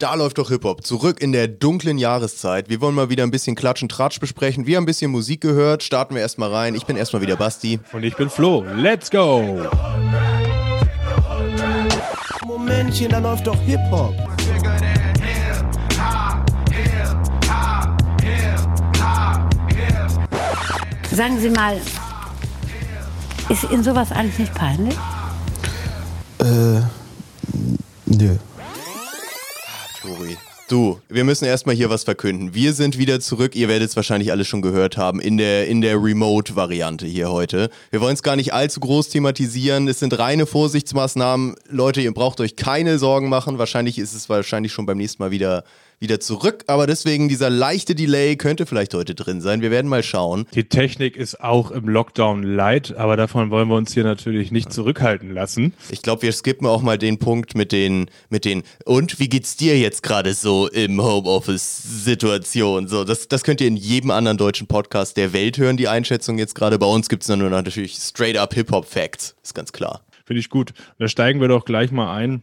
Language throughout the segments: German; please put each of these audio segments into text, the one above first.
Da läuft doch Hip-Hop. Zurück in der dunklen Jahreszeit. Wir wollen mal wieder ein bisschen Klatsch und Tratsch besprechen. Wir haben ein bisschen Musik gehört. Starten wir erstmal rein. Ich bin erstmal wieder Basti. Und ich bin Flo. Let's go! Momentchen, da läuft doch Hip-Hop. Sagen Sie mal, ist Ihnen sowas eigentlich nicht peinlich? Äh, nö. Du, wir müssen erstmal hier was verkünden. Wir sind wieder zurück. Ihr werdet es wahrscheinlich alle schon gehört haben in der, in der Remote-Variante hier heute. Wir wollen es gar nicht allzu groß thematisieren. Es sind reine Vorsichtsmaßnahmen. Leute, ihr braucht euch keine Sorgen machen. Wahrscheinlich ist es wahrscheinlich schon beim nächsten Mal wieder wieder zurück, aber deswegen dieser leichte Delay könnte vielleicht heute drin sein. Wir werden mal schauen. Die Technik ist auch im Lockdown light, aber davon wollen wir uns hier natürlich nicht zurückhalten lassen. Ich glaube, wir skippen auch mal den Punkt mit den, mit den, und wie geht's dir jetzt gerade so im Homeoffice-Situation? So, das, das könnt ihr in jedem anderen deutschen Podcast der Welt hören, die Einschätzung jetzt gerade. Bei uns gibt es nur natürlich straight up Hip-Hop-Facts, ist ganz klar. Finde ich gut. Da steigen wir doch gleich mal ein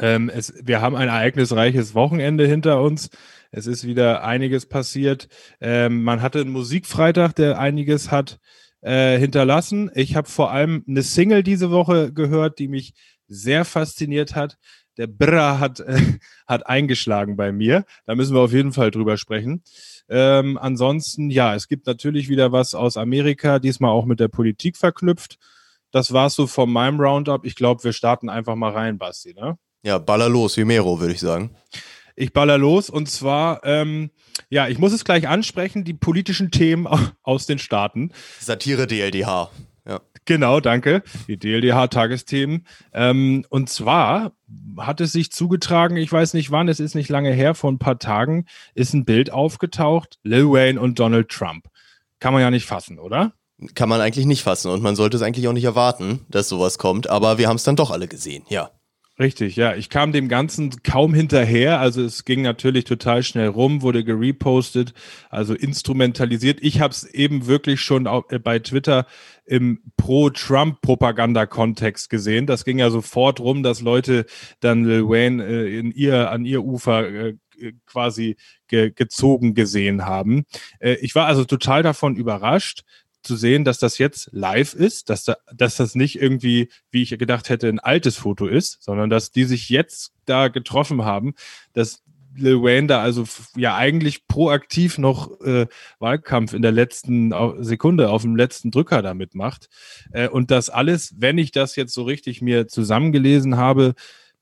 ähm, es, wir haben ein ereignisreiches Wochenende hinter uns. Es ist wieder einiges passiert. Ähm, man hatte einen Musikfreitag, der einiges hat äh, hinterlassen. Ich habe vor allem eine Single diese Woche gehört, die mich sehr fasziniert hat. Der Brra hat, äh, hat eingeschlagen bei mir. Da müssen wir auf jeden Fall drüber sprechen. Ähm, ansonsten, ja, es gibt natürlich wieder was aus Amerika, diesmal auch mit der Politik verknüpft. Das war's so von meinem Roundup. Ich glaube, wir starten einfach mal rein, Basti, ne? Ja, baller los, wie Mero, würde ich sagen. Ich baller los und zwar, ähm, ja, ich muss es gleich ansprechen, die politischen Themen aus den Staaten. Satire DLDH. Ja. Genau, danke. Die DLDH-Tagesthemen. Ähm, und zwar hat es sich zugetragen, ich weiß nicht wann, es ist nicht lange her, vor ein paar Tagen ist ein Bild aufgetaucht, Lil Wayne und Donald Trump. Kann man ja nicht fassen, oder? Kann man eigentlich nicht fassen und man sollte es eigentlich auch nicht erwarten, dass sowas kommt, aber wir haben es dann doch alle gesehen, ja. Richtig, ja. Ich kam dem Ganzen kaum hinterher. Also es ging natürlich total schnell rum, wurde gerepostet, also instrumentalisiert. Ich habe es eben wirklich schon äh, bei Twitter im Pro-Trump-Propaganda-Kontext gesehen. Das ging ja sofort rum, dass Leute dann Lil Wayne äh, in ihr, an ihr Ufer äh, quasi ge gezogen gesehen haben. Äh, ich war also total davon überrascht zu sehen, dass das jetzt live ist, dass, da, dass das nicht irgendwie, wie ich gedacht hätte, ein altes Foto ist, sondern dass die sich jetzt da getroffen haben, dass Lil Wayne da also ja eigentlich proaktiv noch äh, Wahlkampf in der letzten Sekunde auf dem letzten Drücker damit macht. Äh, und das alles, wenn ich das jetzt so richtig mir zusammengelesen habe,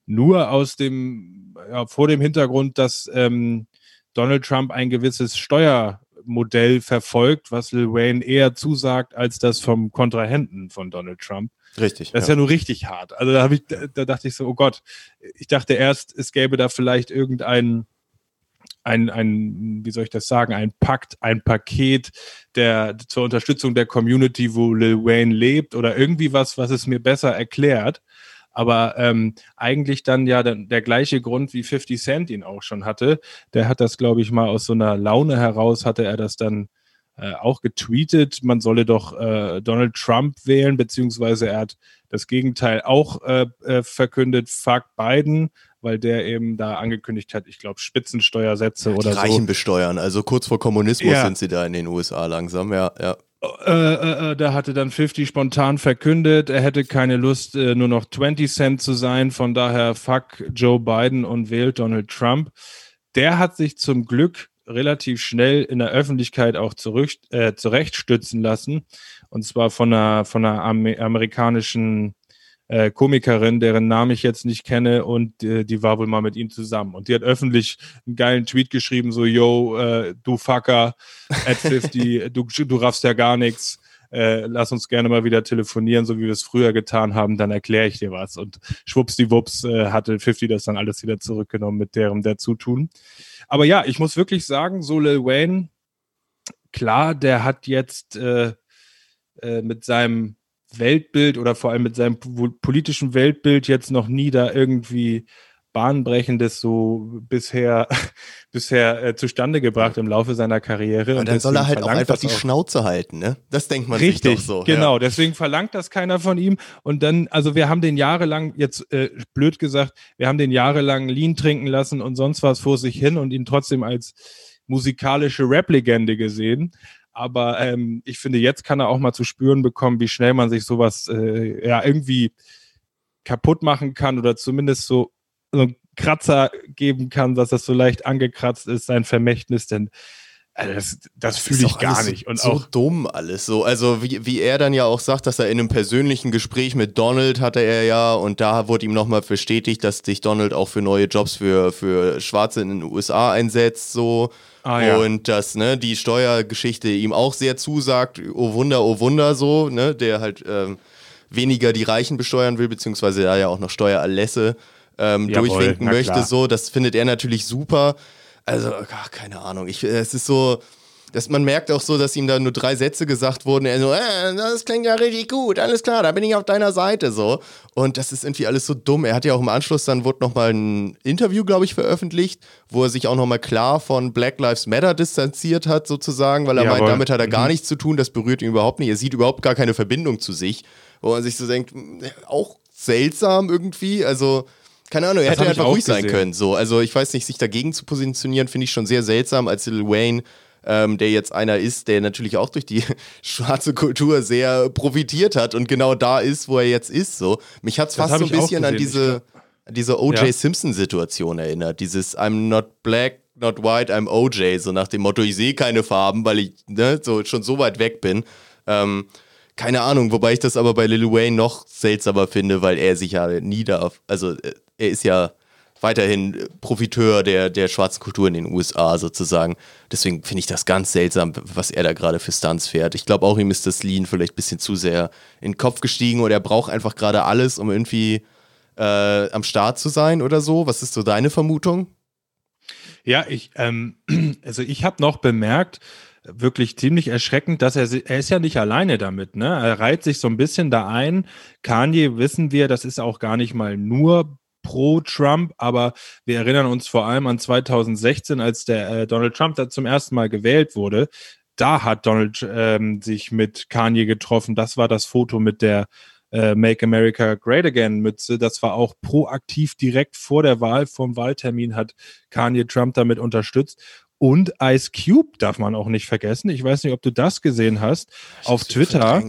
nur aus dem, ja, vor dem Hintergrund, dass ähm, Donald Trump ein gewisses Steuer Modell verfolgt, was Lil Wayne eher zusagt als das vom Kontrahenten von Donald Trump. Richtig. Das ist ja, ja nur richtig hart. Also da, ich, da dachte ich so, oh Gott, ich dachte erst, es gäbe da vielleicht irgendeinen ein, ein, wie soll ich das sagen, ein Pakt, ein Paket der zur Unterstützung der Community, wo Lil Wayne lebt oder irgendwie was, was es mir besser erklärt. Aber ähm, eigentlich dann ja der, der, gleiche Grund, wie 50 Cent ihn auch schon hatte. Der hat das, glaube ich, mal aus so einer Laune heraus, hatte er das dann äh, auch getweetet, man solle doch äh, Donald Trump wählen, beziehungsweise er hat das Gegenteil auch äh, äh verkündet, fuck Biden, weil der eben da angekündigt hat, ich glaube, Spitzensteuersätze ja, oder so. Reichen besteuern, also kurz vor Kommunismus ja. sind sie da in den USA langsam, ja, ja. Äh, äh, äh, da hatte dann 50 spontan verkündet, er hätte keine Lust, äh, nur noch 20 Cent zu sein. Von daher fuck Joe Biden und wählt Donald Trump. Der hat sich zum Glück relativ schnell in der Öffentlichkeit auch zurück, äh, zurechtstützen lassen. Und zwar von einer, von einer amerikanischen äh, Komikerin, deren Namen ich jetzt nicht kenne und äh, die war wohl mal mit ihm zusammen. Und die hat öffentlich einen geilen Tweet geschrieben, so, yo, äh, du Fucker, at 50, du, du raffst ja gar nichts. Äh, lass uns gerne mal wieder telefonieren, so wie wir es früher getan haben, dann erkläre ich dir was. Und schwuppsdiwupps äh, hatte 50 das dann alles wieder zurückgenommen mit deren Dazutun. Aber ja, ich muss wirklich sagen, so Lil Wayne, klar, der hat jetzt äh, äh, mit seinem Weltbild oder vor allem mit seinem politischen Weltbild jetzt noch nie da irgendwie Bahnbrechendes so bisher, bisher äh, zustande gebracht im Laufe seiner Karriere. Und dann soll er halt auch einfach die auch. Schnauze halten, ne? Das denkt man Richtig, sich doch so. Genau, ja. deswegen verlangt das keiner von ihm. Und dann, also wir haben den jahrelang, jetzt äh, blöd gesagt, wir haben den jahrelang Lean trinken lassen und sonst was vor sich hin und ihn trotzdem als musikalische Rap-Legende gesehen. Aber ähm, ich finde, jetzt kann er auch mal zu spüren bekommen, wie schnell man sich sowas äh, ja irgendwie kaputt machen kann oder zumindest so, so einen Kratzer geben kann, dass das so leicht angekratzt ist, sein Vermächtnis, denn also das, das fühle ich gar nicht. Und so auch dumm alles so. Also wie, wie er dann ja auch sagt, dass er in einem persönlichen Gespräch mit Donald hatte er ja und da wurde ihm nochmal bestätigt, dass sich Donald auch für neue Jobs für, für Schwarze in den USA einsetzt so. Ah, ja. Und dass ne, die Steuergeschichte ihm auch sehr zusagt. Oh Wunder, oh Wunder so, ne, der halt ähm, weniger die Reichen besteuern will, beziehungsweise da ja auch noch Steuererlässe ähm, durchwinken möchte. Klar. So, das findet er natürlich super. Also, ach, keine Ahnung. Ich, es ist so, dass man merkt auch so, dass ihm da nur drei Sätze gesagt wurden. Er so, äh, das klingt ja richtig gut, alles klar, da bin ich auf deiner Seite so. Und das ist irgendwie alles so dumm. Er hat ja auch im Anschluss dann wurde noch mal ein Interview, glaube ich, veröffentlicht, wo er sich auch noch mal klar von Black Lives Matter distanziert hat sozusagen, weil er Jawohl. meint, damit hat er gar mhm. nichts zu tun. Das berührt ihn überhaupt nicht. Er sieht überhaupt gar keine Verbindung zu sich wo man sich so denkt, hm, auch seltsam irgendwie. Also, keine Ahnung, er das hätte einfach ruhig sein können. So. Also, ich weiß nicht, sich dagegen zu positionieren, finde ich schon sehr seltsam, als Lil Wayne. Ähm, der jetzt einer ist, der natürlich auch durch die schwarze Kultur sehr profitiert hat und genau da ist, wo er jetzt ist. So. Mich hat es fast so ein bisschen an diese, diese O.J. Ja. Simpson-Situation erinnert. Dieses I'm not black, not white, I'm O.J. So nach dem Motto, ich sehe keine Farben, weil ich ne, so, schon so weit weg bin. Ähm, keine Ahnung, wobei ich das aber bei Lil Wayne noch seltsamer finde, weil er sich ja nie darf. Also äh, er ist ja weiterhin Profiteur der, der schwarzen Kultur in den USA sozusagen. Deswegen finde ich das ganz seltsam, was er da gerade für Stunts fährt. Ich glaube auch, ihm ist das Lean vielleicht ein bisschen zu sehr in den Kopf gestiegen oder er braucht einfach gerade alles, um irgendwie äh, am Start zu sein oder so. Was ist so deine Vermutung? Ja, ich, ähm, also ich habe noch bemerkt, wirklich ziemlich erschreckend, dass er, er ist ja nicht alleine damit, ne? Er reiht sich so ein bisschen da ein. Kanye wissen wir, das ist auch gar nicht mal nur pro Trump, aber wir erinnern uns vor allem an 2016, als der äh, Donald Trump da zum ersten Mal gewählt wurde. Da hat Donald ähm, sich mit Kanye getroffen. Das war das Foto mit der äh, Make America Great Again Mütze. Das war auch proaktiv direkt vor der Wahl, vom Wahltermin hat Kanye Trump damit unterstützt. Und Ice Cube darf man auch nicht vergessen. Ich weiß nicht, ob du das gesehen hast ich auf Twitter.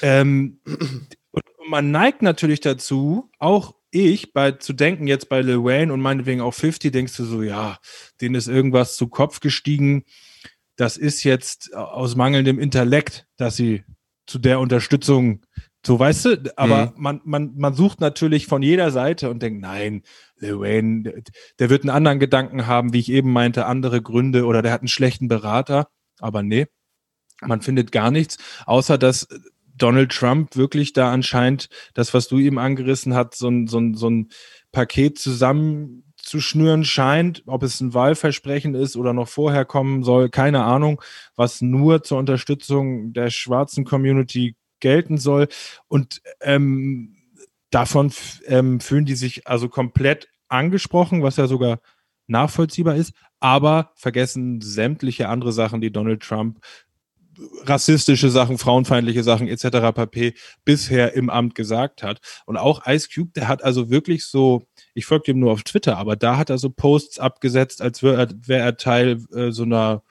Ähm, man neigt natürlich dazu, auch ich, bei zu denken jetzt bei Lil Wayne und meinetwegen auch 50, denkst du so, ja, denen ist irgendwas zu Kopf gestiegen. Das ist jetzt aus mangelndem Intellekt, dass sie zu der Unterstützung so, weißt du, aber mhm. man, man, man sucht natürlich von jeder Seite und denkt, nein, Lil Wayne, der wird einen anderen Gedanken haben, wie ich eben meinte, andere Gründe oder der hat einen schlechten Berater. Aber nee, man findet gar nichts, außer dass Donald Trump wirklich da anscheinend das, was du ihm angerissen hast, so ein, so ein, so ein Paket zusammenzuschnüren scheint, ob es ein Wahlversprechen ist oder noch vorher kommen soll, keine Ahnung, was nur zur Unterstützung der schwarzen Community gelten soll. Und ähm, davon ähm, fühlen die sich also komplett angesprochen, was ja sogar nachvollziehbar ist, aber vergessen sämtliche andere Sachen, die Donald Trump rassistische Sachen, frauenfeindliche Sachen etc. pp. bisher im Amt gesagt hat. Und auch Ice Cube, der hat also wirklich so, ich folge ihm nur auf Twitter, aber da hat er so Posts abgesetzt, als wäre er, wär er Teil äh, so einer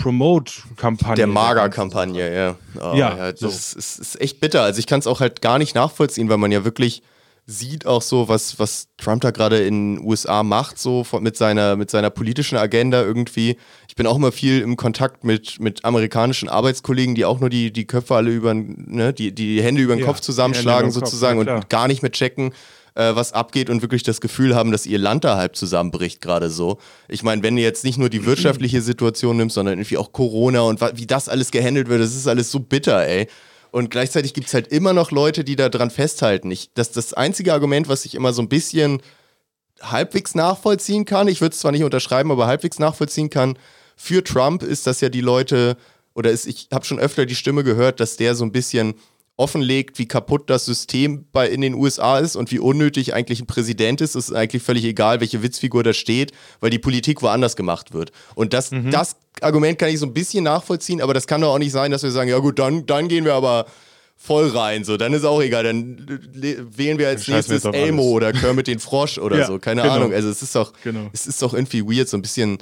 Promote-Kampagne. Der Mager-Kampagne, ja. Oh, ja. ja. Das so. ist, ist, echt bitter. Also ich kann es auch halt gar nicht nachvollziehen, weil man ja wirklich sieht auch so, was, was Trump da gerade in den USA macht, so mit seiner, mit seiner politischen Agenda irgendwie. Ich bin auch immer viel im Kontakt mit, mit amerikanischen Arbeitskollegen, die auch nur die, die Köpfe alle über, ne, die, die Hände über den ja, Kopf zusammenschlagen sozusagen Kopf, ja, und gar nicht mehr checken, äh, was abgeht und wirklich das Gefühl haben, dass ihr Land da halb zusammenbricht, gerade so. Ich meine, wenn du jetzt nicht nur die wirtschaftliche Situation nimmst, sondern irgendwie auch Corona und wie das alles gehandelt wird, das ist alles so bitter, ey. Und gleichzeitig gibt es halt immer noch Leute, die da dran festhalten. Ich, das das einzige Argument, was ich immer so ein bisschen halbwegs nachvollziehen kann, ich würde es zwar nicht unterschreiben, aber halbwegs nachvollziehen kann, für Trump ist, dass ja die Leute, oder ist, ich habe schon öfter die Stimme gehört, dass der so ein bisschen offenlegt, wie kaputt das System bei, in den USA ist und wie unnötig eigentlich ein Präsident ist. Es ist eigentlich völlig egal, welche Witzfigur da steht, weil die Politik woanders gemacht wird. Und das, mhm. das Argument kann ich so ein bisschen nachvollziehen, aber das kann doch auch nicht sein, dass wir sagen, ja gut, dann, dann gehen wir aber voll rein. So, dann ist auch egal. Dann wählen wir als nächstes Elmo alles. oder Kermit den Frosch oder ja, so. Keine genau. Ahnung. Also es ist doch, genau. es ist doch irgendwie weird, so ein bisschen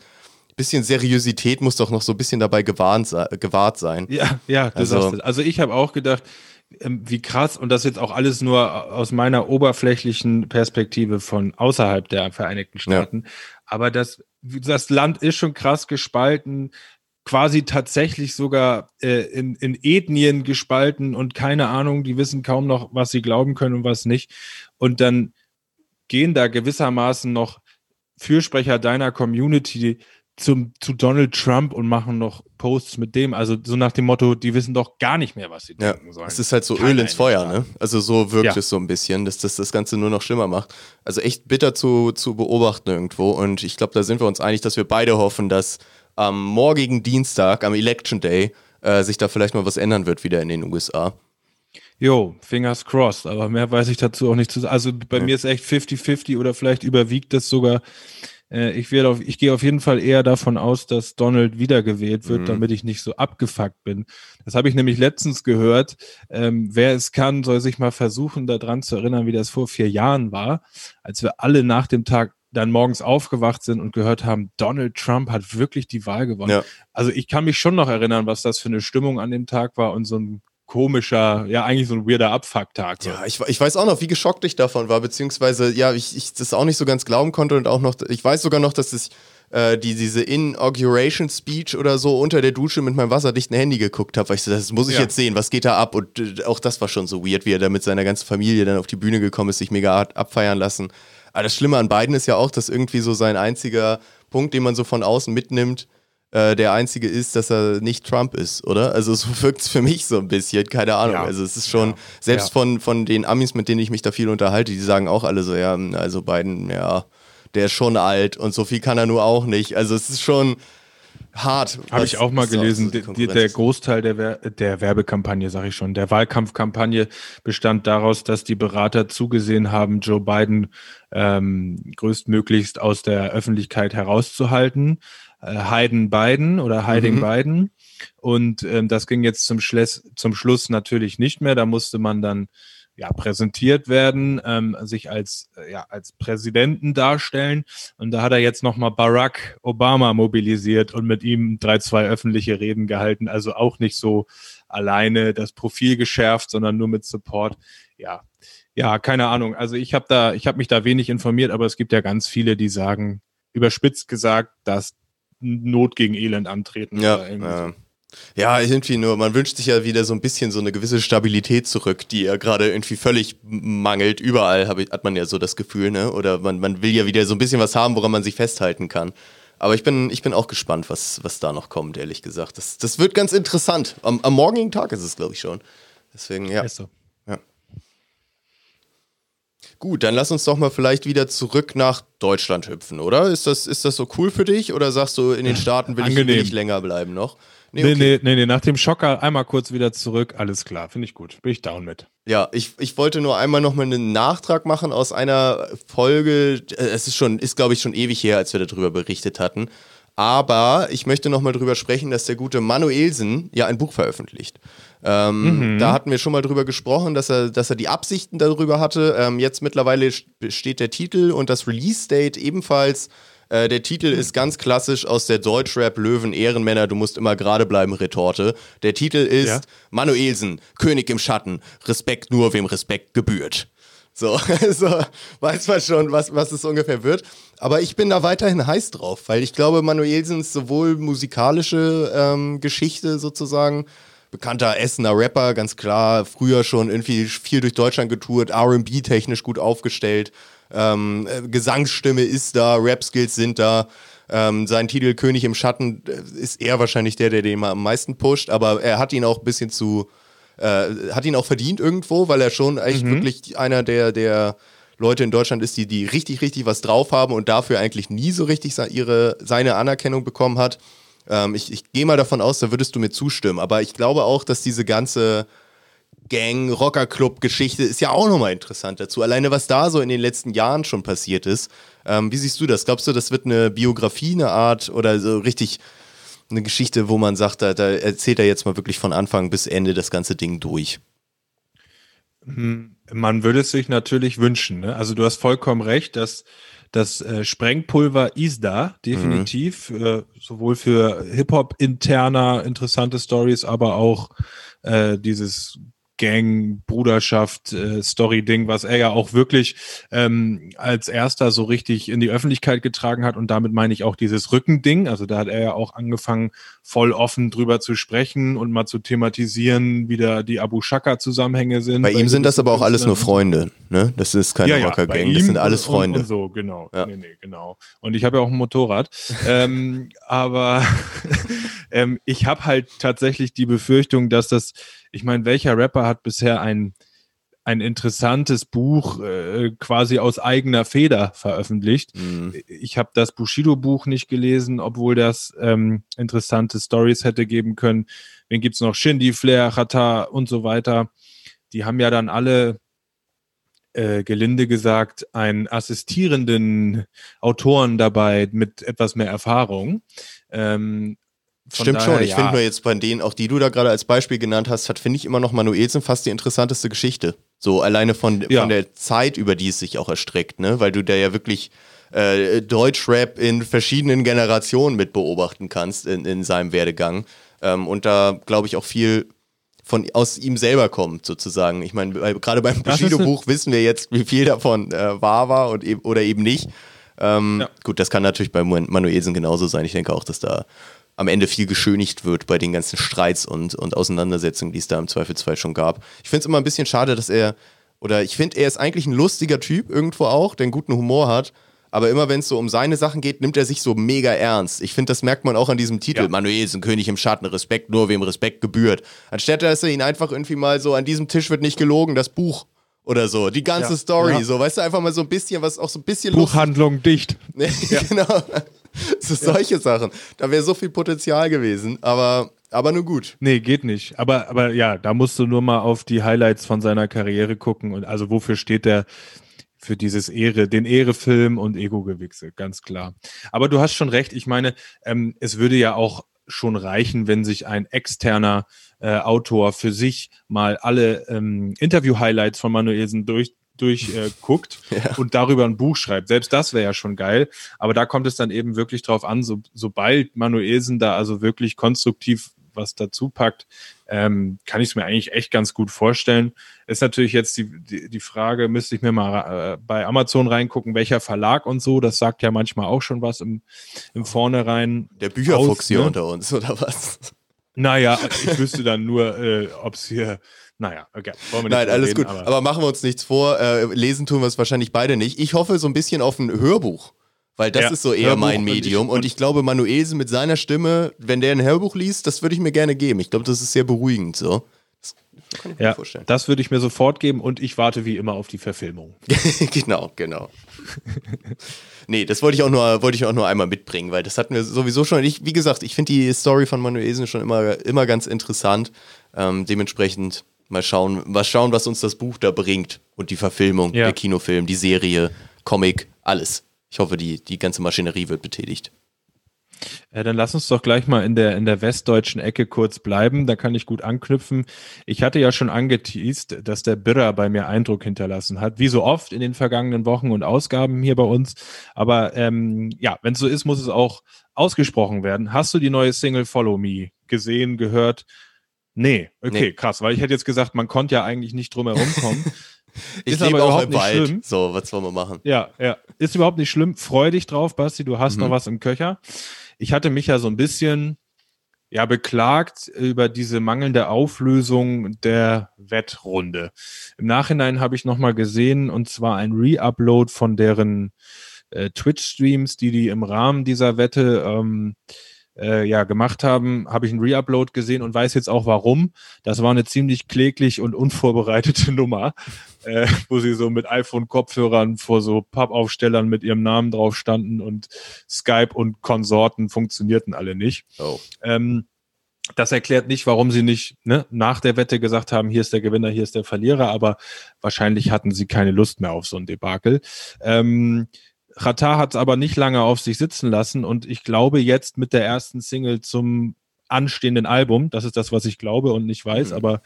bisschen Seriosität muss doch noch so ein bisschen dabei gewarnt, gewahrt sein. Ja, ja, du also, sagst es. Also ich habe auch gedacht, wie krass, und das jetzt auch alles nur aus meiner oberflächlichen Perspektive von außerhalb der Vereinigten Staaten, ja. aber das, das Land ist schon krass gespalten, quasi tatsächlich sogar äh, in, in Ethnien gespalten und keine Ahnung, die wissen kaum noch, was sie glauben können und was nicht. Und dann gehen da gewissermaßen noch Fürsprecher deiner Community zum, zu Donald Trump und machen noch Posts mit dem. Also so nach dem Motto, die wissen doch gar nicht mehr, was sie ja, denken sollen. Es ist halt so Keiner Öl ins Feuer, ne? Also so wirkt ja. es so ein bisschen, dass das das Ganze nur noch schlimmer macht. Also echt bitter zu, zu beobachten irgendwo. Und ich glaube, da sind wir uns einig, dass wir beide hoffen, dass am morgigen Dienstag, am Election Day, äh, sich da vielleicht mal was ändern wird wieder in den USA. Jo, fingers crossed, aber mehr weiß ich dazu auch nicht zu sagen. Also bei ja. mir ist echt 50-50 oder vielleicht überwiegt das sogar äh, ich werde auf, ich gehe auf jeden Fall eher davon aus, dass Donald wiedergewählt wird, mhm. damit ich nicht so abgefuckt bin. Das habe ich nämlich letztens gehört. Ähm, wer es kann, soll sich mal versuchen, daran zu erinnern, wie das vor vier Jahren war, als wir alle nach dem Tag dann morgens aufgewacht sind und gehört haben, Donald Trump hat wirklich die Wahl gewonnen. Ja. Also ich kann mich schon noch erinnern, was das für eine Stimmung an dem Tag war und so ein komischer, ja, eigentlich so ein weirder Abfucktag. So. Ja, ich, ich weiß auch noch, wie geschockt ich davon war, beziehungsweise, ja, ich, ich das auch nicht so ganz glauben konnte und auch noch, ich weiß sogar noch, dass ich äh, die, diese Inauguration Speech oder so unter der Dusche mit meinem wasserdichten Handy geguckt habe, weil ich so, das muss ich ja. jetzt sehen, was geht da ab? Und äh, auch das war schon so weird, wie er da mit seiner ganzen Familie dann auf die Bühne gekommen ist, sich mega abfeiern lassen. Aber das Schlimme an beiden ist ja auch, dass irgendwie so sein einziger Punkt, den man so von außen mitnimmt, äh, der einzige ist, dass er nicht Trump ist, oder? Also so wirkt es für mich so ein bisschen, keine Ahnung. Ja. Also es ist schon, ja. selbst ja. Von, von den Amis, mit denen ich mich da viel unterhalte, die sagen auch alle so, ja, also Biden, ja, der ist schon alt und so viel kann er nur auch nicht. Also es ist schon hart. Habe ich auch mal gelesen, so die, der Großteil der, Wer der Werbekampagne, sage ich schon, der Wahlkampfkampagne bestand daraus, dass die Berater zugesehen haben, Joe Biden ähm, größtmöglichst aus der Öffentlichkeit herauszuhalten Hayden Biden oder Hiding mhm. Biden. Und ähm, das ging jetzt zum, Schluss, zum Schluss natürlich nicht mehr. Da musste man dann ja, präsentiert werden, ähm, sich als, äh, ja, als Präsidenten darstellen. Und da hat er jetzt nochmal Barack Obama mobilisiert und mit ihm drei, zwei öffentliche Reden gehalten. Also auch nicht so alleine das Profil geschärft, sondern nur mit Support. Ja, ja, keine Ahnung. Also ich habe da, ich habe mich da wenig informiert, aber es gibt ja ganz viele, die sagen, überspitzt gesagt, dass Not gegen Elend antreten. Ja, ja. Ja, irgendwie nur, man wünscht sich ja wieder so ein bisschen so eine gewisse Stabilität zurück, die ja gerade irgendwie völlig mangelt. Überall hat man ja so das Gefühl, ne? Oder man, man will ja wieder so ein bisschen was haben, woran man sich festhalten kann. Aber ich bin, ich bin auch gespannt, was, was da noch kommt, ehrlich gesagt. Das, das wird ganz interessant. Am, am morgigen Tag ist es, glaube ich, schon. Deswegen, ja. Ist so. Gut, dann lass uns doch mal vielleicht wieder zurück nach Deutschland hüpfen, oder? Ist das, ist das so cool für dich oder sagst du, in den Staaten will, ich, will ich länger bleiben noch? Nee, okay. nee, nee, nee, nach dem Schocker einmal kurz wieder zurück, alles klar, finde ich gut. Bin ich down mit. Ja, ich, ich wollte nur einmal nochmal einen Nachtrag machen aus einer Folge, äh, es ist schon, ist glaube ich schon ewig her, als wir darüber berichtet hatten. Aber ich möchte nochmal drüber sprechen, dass der gute Manuelsen ja ein Buch veröffentlicht. Ähm, mhm. Da hatten wir schon mal drüber gesprochen, dass er, dass er die Absichten darüber hatte. Ähm, jetzt mittlerweile steht der Titel und das Release-Date ebenfalls. Äh, der Titel ist ganz klassisch aus der Deutschrap-Löwen Ehrenmänner, du musst immer gerade bleiben, Retorte. Der Titel ist ja? Manuelsen, König im Schatten, Respekt nur, wem Respekt gebührt. So, also weiß man schon, was, was es ungefähr wird. Aber ich bin da weiterhin heiß drauf, weil ich glaube, Manuelsens sowohl musikalische ähm, Geschichte sozusagen bekannter Essener Rapper, ganz klar, früher schon irgendwie viel durch Deutschland getourt, RB-technisch gut aufgestellt, ähm, äh, Gesangsstimme ist da, Rap-Skills sind da. Ähm, sein Titel König im Schatten äh, ist er wahrscheinlich der, der den am meisten pusht, aber er hat ihn auch ein bisschen zu, äh, hat ihn auch verdient irgendwo, weil er schon echt mhm. wirklich einer der, der Leute in Deutschland ist, die, die richtig, richtig was drauf haben und dafür eigentlich nie so richtig ihre, seine Anerkennung bekommen hat. Ähm, ich ich gehe mal davon aus, da würdest du mir zustimmen. Aber ich glaube auch, dass diese ganze Gang, Rockerclub-Geschichte ist ja auch nochmal interessant dazu. Alleine was da so in den letzten Jahren schon passiert ist. Ähm, wie siehst du das? Glaubst du, das wird eine Biografie, eine Art oder so richtig eine Geschichte, wo man sagt, da, da erzählt er jetzt mal wirklich von Anfang bis Ende das ganze Ding durch? Hm, man würde es sich natürlich wünschen. Ne? Also du hast vollkommen recht, dass das äh, Sprengpulver ist da, definitiv, mhm. äh, sowohl für Hip-Hop interner interessante Stories, aber auch äh, dieses Gang, Bruderschaft, äh, Story-Ding, was er ja auch wirklich ähm, als erster so richtig in die Öffentlichkeit getragen hat. Und damit meine ich auch dieses Rückending. Also da hat er ja auch angefangen, voll offen drüber zu sprechen und mal zu thematisieren, wie da die Abu Shaka-Zusammenhänge sind. Bei, bei ihm sind das aber auch alles nur Freunde, ne? Das ist keine ja, Rocker-Gang, das sind alles Freunde. Und, und so, genau. Ja. Nee, nee, genau. Und ich habe ja auch ein Motorrad. ähm, aber ähm, ich habe halt tatsächlich die Befürchtung, dass das ich meine, welcher Rapper hat bisher ein, ein interessantes Buch äh, quasi aus eigener Feder veröffentlicht? Mhm. Ich habe das Bushido-Buch nicht gelesen, obwohl das ähm, interessante Stories hätte geben können. Wen gibt es noch? Shindy, Flair, Chata und so weiter. Die haben ja dann alle äh, gelinde gesagt, einen assistierenden Autoren dabei mit etwas mehr Erfahrung. Ähm, Stimmt daher, schon. Ich ja. finde nur jetzt bei denen, auch die du da gerade als Beispiel genannt hast, hat, finde ich immer noch Manuelsen fast die interessanteste Geschichte. So alleine von, ja. von der Zeit, über die es sich auch erstreckt, ne? Weil du da ja wirklich äh, Deutschrap in verschiedenen Generationen mit beobachten kannst in, in seinem Werdegang. Ähm, und da, glaube ich, auch viel von aus ihm selber kommt, sozusagen. Ich meine, gerade beim Bushido-Buch wissen wir jetzt, wie viel davon äh, wahr war und e oder eben nicht. Ähm, ja. Gut, das kann natürlich bei Manuelsen genauso sein. Ich denke auch, dass da am Ende viel geschönigt wird bei den ganzen Streits und, und Auseinandersetzungen, die es da im Zweifelsfall schon gab. Ich finde es immer ein bisschen schade, dass er, oder ich finde, er ist eigentlich ein lustiger Typ irgendwo auch, der einen guten Humor hat. Aber immer wenn es so um seine Sachen geht, nimmt er sich so mega ernst. Ich finde, das merkt man auch an diesem Titel. Ja. Manuelsen, König im Schatten, Respekt, nur wem Respekt gebührt. Anstatt dass er ihn einfach irgendwie mal so, an diesem Tisch wird nicht gelogen, das Buch oder so. Die ganze ja. Story, ja. so, weißt du, einfach mal so ein bisschen, was auch so ein bisschen Buchhandlung dicht. genau. so solche. Sachen. Da wäre so viel Potenzial gewesen, aber, aber nur gut. Nee, geht nicht. Aber, aber ja, da musst du nur mal auf die Highlights von seiner Karriere gucken und also wofür steht der für dieses Ehre, den Ehrefilm und Ego-Gewichse, ganz klar. Aber du hast schon recht, ich meine, ähm, es würde ja auch schon reichen, wenn sich ein externer äh, Autor für sich mal alle ähm, Interview-Highlights von Manuelsen durch, durchguckt äh, ja. und darüber ein Buch schreibt. Selbst das wäre ja schon geil. Aber da kommt es dann eben wirklich drauf an, so, sobald Manuelsen da also wirklich konstruktiv was dazu packt, ähm, kann ich es mir eigentlich echt ganz gut vorstellen. Ist natürlich jetzt die, die, die Frage, müsste ich mir mal äh, bei Amazon reingucken, welcher Verlag und so, das sagt ja manchmal auch schon was im, im Vornherein. Der Bücherfuchs hier ne? unter uns, oder was? Naja, ich wüsste dann nur, äh, ob es hier naja, okay. Nein, alles reden, gut. Aber, aber, machen wir uns nichts vor. Äh, lesen tun wir es wahrscheinlich beide nicht. Ich hoffe so ein bisschen auf ein Hörbuch. Weil das ja, ist so eher Hörbuch mein Medium. Und ich, und ich glaube, Manuelsen mit seiner Stimme, wenn der ein Hörbuch liest, das würde ich mir gerne geben. Ich glaube, das ist sehr beruhigend so. Das kann ich mir ja, vorstellen. Das würde ich mir sofort geben und ich warte wie immer auf die Verfilmung. genau, genau. nee, das wollte ich auch nur, wollte ich auch nur einmal mitbringen, weil das hatten wir sowieso schon. Ich, wie gesagt, ich finde die Story von Manuelsen schon immer, immer ganz interessant. Ähm, dementsprechend Mal schauen, mal schauen, was uns das Buch da bringt. Und die Verfilmung, ja. der Kinofilm, die Serie, Comic, alles. Ich hoffe, die, die ganze Maschinerie wird betätigt. Ja, dann lass uns doch gleich mal in der, in der westdeutschen Ecke kurz bleiben. Da kann ich gut anknüpfen. Ich hatte ja schon angeteased, dass der Birrer bei mir Eindruck hinterlassen hat, wie so oft in den vergangenen Wochen und Ausgaben hier bei uns. Aber ähm, ja, wenn es so ist, muss es auch ausgesprochen werden. Hast du die neue Single Follow Me gesehen, gehört? Nee, okay, nee. krass, weil ich hätte jetzt gesagt, man konnte ja eigentlich nicht drum herum kommen. ich ist lebe auch im Wald. Schlimm. So, was wollen wir machen? Ja, ja. Ist überhaupt nicht schlimm. Freu dich drauf, Basti, du hast mhm. noch was im Köcher. Ich hatte mich ja so ein bisschen ja beklagt über diese mangelnde Auflösung der Wettrunde. Im Nachhinein habe ich noch mal gesehen und zwar ein Re-Upload von deren äh, Twitch-Streams, die die im Rahmen dieser Wette ähm, äh, ja, gemacht haben, habe ich einen Reupload gesehen und weiß jetzt auch warum. Das war eine ziemlich kläglich und unvorbereitete Nummer, äh, wo sie so mit iPhone-Kopfhörern vor so Pappaufstellern mit ihrem Namen drauf standen und Skype und Konsorten funktionierten alle nicht. Oh. Ähm, Das erklärt nicht, warum sie nicht ne, nach der Wette gesagt haben, hier ist der Gewinner, hier ist der Verlierer, aber wahrscheinlich hatten sie keine Lust mehr auf so ein Debakel. Ähm, Qatar hat es aber nicht lange auf sich sitzen lassen und ich glaube jetzt mit der ersten Single zum anstehenden Album, das ist das, was ich glaube und nicht weiß, mhm. aber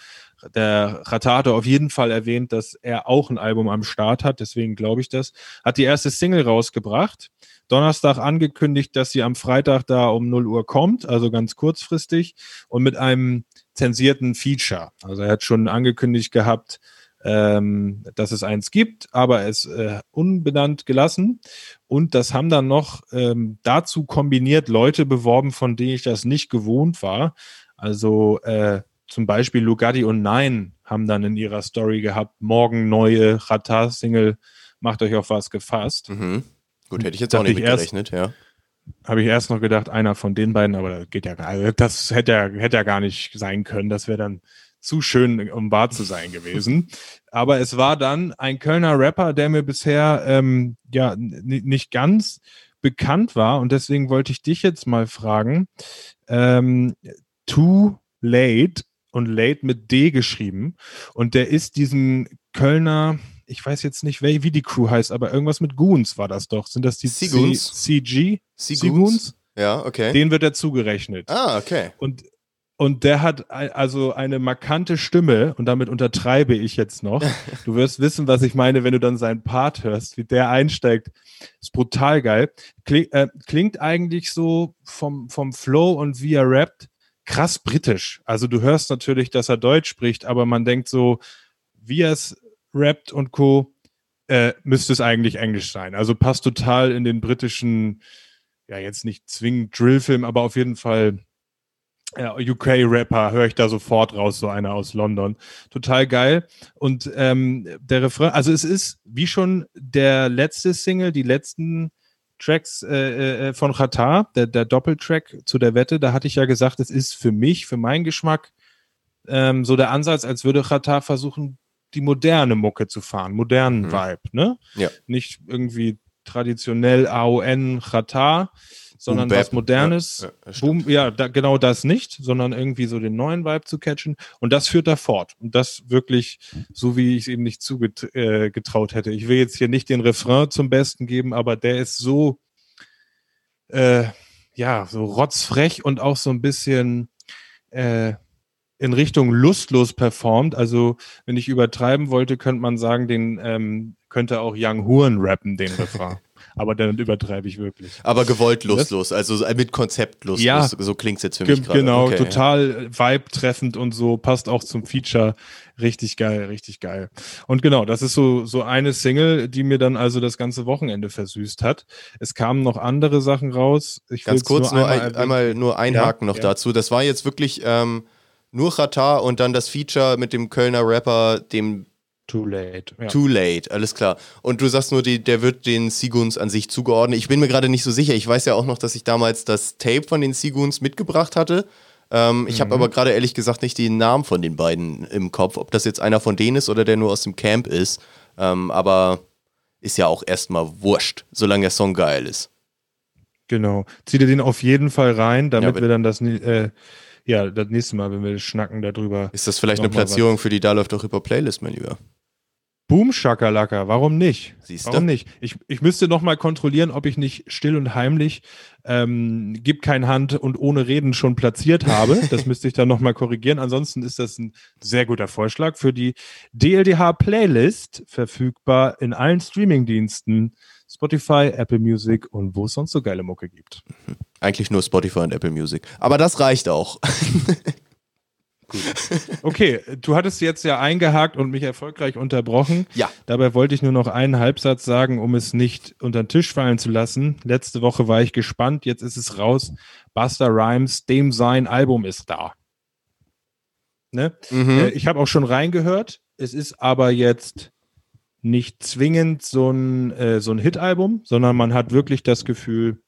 der Qatar hatte auf jeden Fall erwähnt, dass er auch ein Album am Start hat, deswegen glaube ich das, hat die erste Single rausgebracht, Donnerstag angekündigt, dass sie am Freitag da um 0 Uhr kommt, also ganz kurzfristig und mit einem zensierten Feature. Also er hat schon angekündigt gehabt, ähm, dass es eins gibt, aber es äh, unbenannt gelassen. Und das haben dann noch ähm, dazu kombiniert Leute beworben, von denen ich das nicht gewohnt war. Also äh, zum Beispiel Lugatti und Nein haben dann in ihrer Story gehabt, morgen neue Rata-Single, macht euch auf was gefasst. Mhm. Gut, hätte ich jetzt auch nicht mitgerechnet, ja. Habe ich erst noch gedacht, einer von den beiden, aber das geht ja gar nicht. Das hätte ja, hätte ja gar nicht sein können. Das wäre dann zu schön, um wahr zu sein gewesen. Aber es war dann ein Kölner Rapper, der mir bisher ähm, ja nicht ganz bekannt war und deswegen wollte ich dich jetzt mal fragen. Ähm, Too Late und Late mit D geschrieben und der ist diesen Kölner, ich weiß jetzt nicht, wie die Crew heißt, aber irgendwas mit Goons war das doch. Sind das die Seagoons? CG? Seagoons? Ja, okay. Den wird er zugerechnet. Ah, okay. Und und der hat also eine markante Stimme und damit untertreibe ich jetzt noch. Du wirst wissen, was ich meine, wenn du dann seinen Part hörst, wie der einsteigt. Ist brutal geil. Klingt, äh, klingt eigentlich so vom, vom Flow und wie er rappt krass britisch. Also du hörst natürlich, dass er Deutsch spricht, aber man denkt so, wie er es rappt und co. Äh, müsste es eigentlich Englisch sein. Also passt total in den britischen, ja jetzt nicht zwingend Drillfilm, aber auf jeden Fall UK-Rapper höre ich da sofort raus, so einer aus London. Total geil. Und ähm, der Refrain, also es ist wie schon der letzte Single, die letzten Tracks äh, äh, von Qatar, der, der Doppeltrack zu der Wette, da hatte ich ja gesagt, es ist für mich, für meinen Geschmack, ähm, so der Ansatz, als würde Qatar versuchen, die moderne Mucke zu fahren, modernen mhm. Vibe, ne? Ja. Nicht irgendwie traditionell AON Qatar, sondern Boom, was Modernes. Ja, Boom, ja da, genau das nicht, sondern irgendwie so den neuen Vibe zu catchen. Und das führt da fort. Und das wirklich so, wie ich es eben nicht zugetraut äh, hätte. Ich will jetzt hier nicht den Refrain zum Besten geben, aber der ist so, äh, ja, so rotzfrech und auch so ein bisschen äh, in Richtung lustlos performt. Also, wenn ich übertreiben wollte, könnte man sagen, den ähm, könnte auch Young Huren rappen, den Refrain. aber dann übertreibe ich wirklich. Aber gewollt lustlos, also mit Konzept lustlos, ja, so klingt es jetzt für mich gerade. Genau, okay, total ja. vibe-treffend und so, passt auch zum Feature. Richtig geil, richtig geil. Und genau, das ist so, so eine Single, die mir dann also das ganze Wochenende versüßt hat. Es kamen noch andere Sachen raus. Ich Ganz kurz nur, nur einmal, einmal, nur einhaken ja, noch dazu. Das war jetzt wirklich ähm, nur Qatar und dann das Feature mit dem Kölner Rapper, dem Too late. Ja. Too late, alles klar. Und du sagst nur, die, der wird den Seaguns an sich zugeordnet. Ich bin mir gerade nicht so sicher. Ich weiß ja auch noch, dass ich damals das Tape von den Seaguns mitgebracht hatte. Ähm, ich mhm. habe aber gerade ehrlich gesagt nicht den Namen von den beiden im Kopf, ob das jetzt einer von denen ist oder der nur aus dem Camp ist. Ähm, aber ist ja auch erstmal wurscht, solange der Song geil ist. Genau. Zieh dir den auf jeden Fall rein, damit ja, wir dann das, äh, ja, das nächste Mal, wenn wir schnacken darüber. Ist das vielleicht eine Platzierung für die Da läuft doch über Playlist, mein Lieber? Boom Shakalaka, warum nicht? Siehst du? Warum nicht? Ich, ich müsste noch mal kontrollieren, ob ich nicht still und heimlich ähm, Gib kein Hand und ohne Reden schon platziert habe. Das müsste ich dann noch mal korrigieren. Ansonsten ist das ein sehr guter Vorschlag für die DLDH Playlist, verfügbar in allen Streamingdiensten, Spotify, Apple Music und wo es sonst so geile Mucke gibt. Eigentlich nur Spotify und Apple Music. Aber das reicht auch. Okay, du hattest jetzt ja eingehakt und mich erfolgreich unterbrochen. Ja. Dabei wollte ich nur noch einen Halbsatz sagen, um es nicht unter den Tisch fallen zu lassen. Letzte Woche war ich gespannt, jetzt ist es raus. Buster Rhymes, dem sein Album ist da. Ne? Mhm. Äh, ich habe auch schon reingehört. Es ist aber jetzt nicht zwingend so ein, äh, so ein Hit-Album, sondern man hat wirklich das Gefühl,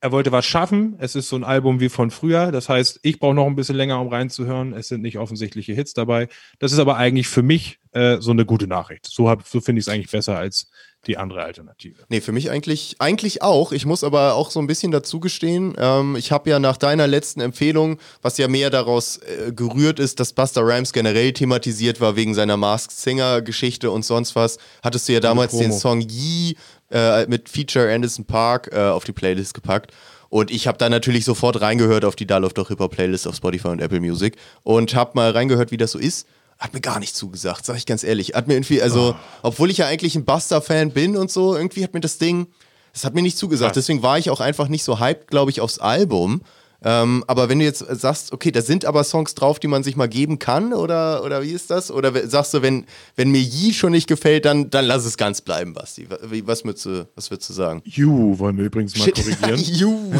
er wollte was schaffen. Es ist so ein Album wie von früher. Das heißt, ich brauche noch ein bisschen länger, um reinzuhören. Es sind nicht offensichtliche Hits dabei. Das ist aber eigentlich für mich äh, so eine gute Nachricht. So, so finde ich es eigentlich besser als die andere Alternative. Nee, für mich eigentlich, eigentlich auch. Ich muss aber auch so ein bisschen dazu gestehen, ähm, ich habe ja nach deiner letzten Empfehlung, was ja mehr daraus äh, gerührt ist, dass Buster Rhymes generell thematisiert war wegen seiner Masked Singer Geschichte und sonst was, hattest du ja damals den Song Yee äh, mit Feature Anderson Park äh, auf die Playlist gepackt. Und ich habe da natürlich sofort reingehört auf die Dull of the Hip Hop Playlist auf Spotify und Apple Music und habe mal reingehört, wie das so ist hat mir gar nicht zugesagt, sag ich ganz ehrlich. Hat mir irgendwie, also, oh. obwohl ich ja eigentlich ein Buster-Fan bin und so, irgendwie hat mir das Ding, das hat mir nicht zugesagt. Ja. Deswegen war ich auch einfach nicht so hyped, glaube ich, aufs Album. Ähm, aber wenn du jetzt sagst, okay, da sind aber Songs drauf, die man sich mal geben kann, oder, oder wie ist das? Oder sagst du, wenn, wenn mir Yi schon nicht gefällt, dann, dann lass es ganz bleiben, Basti. Was würdest du, was würdest du sagen? Ju, wollen wir übrigens mal Shit. korrigieren. Ju,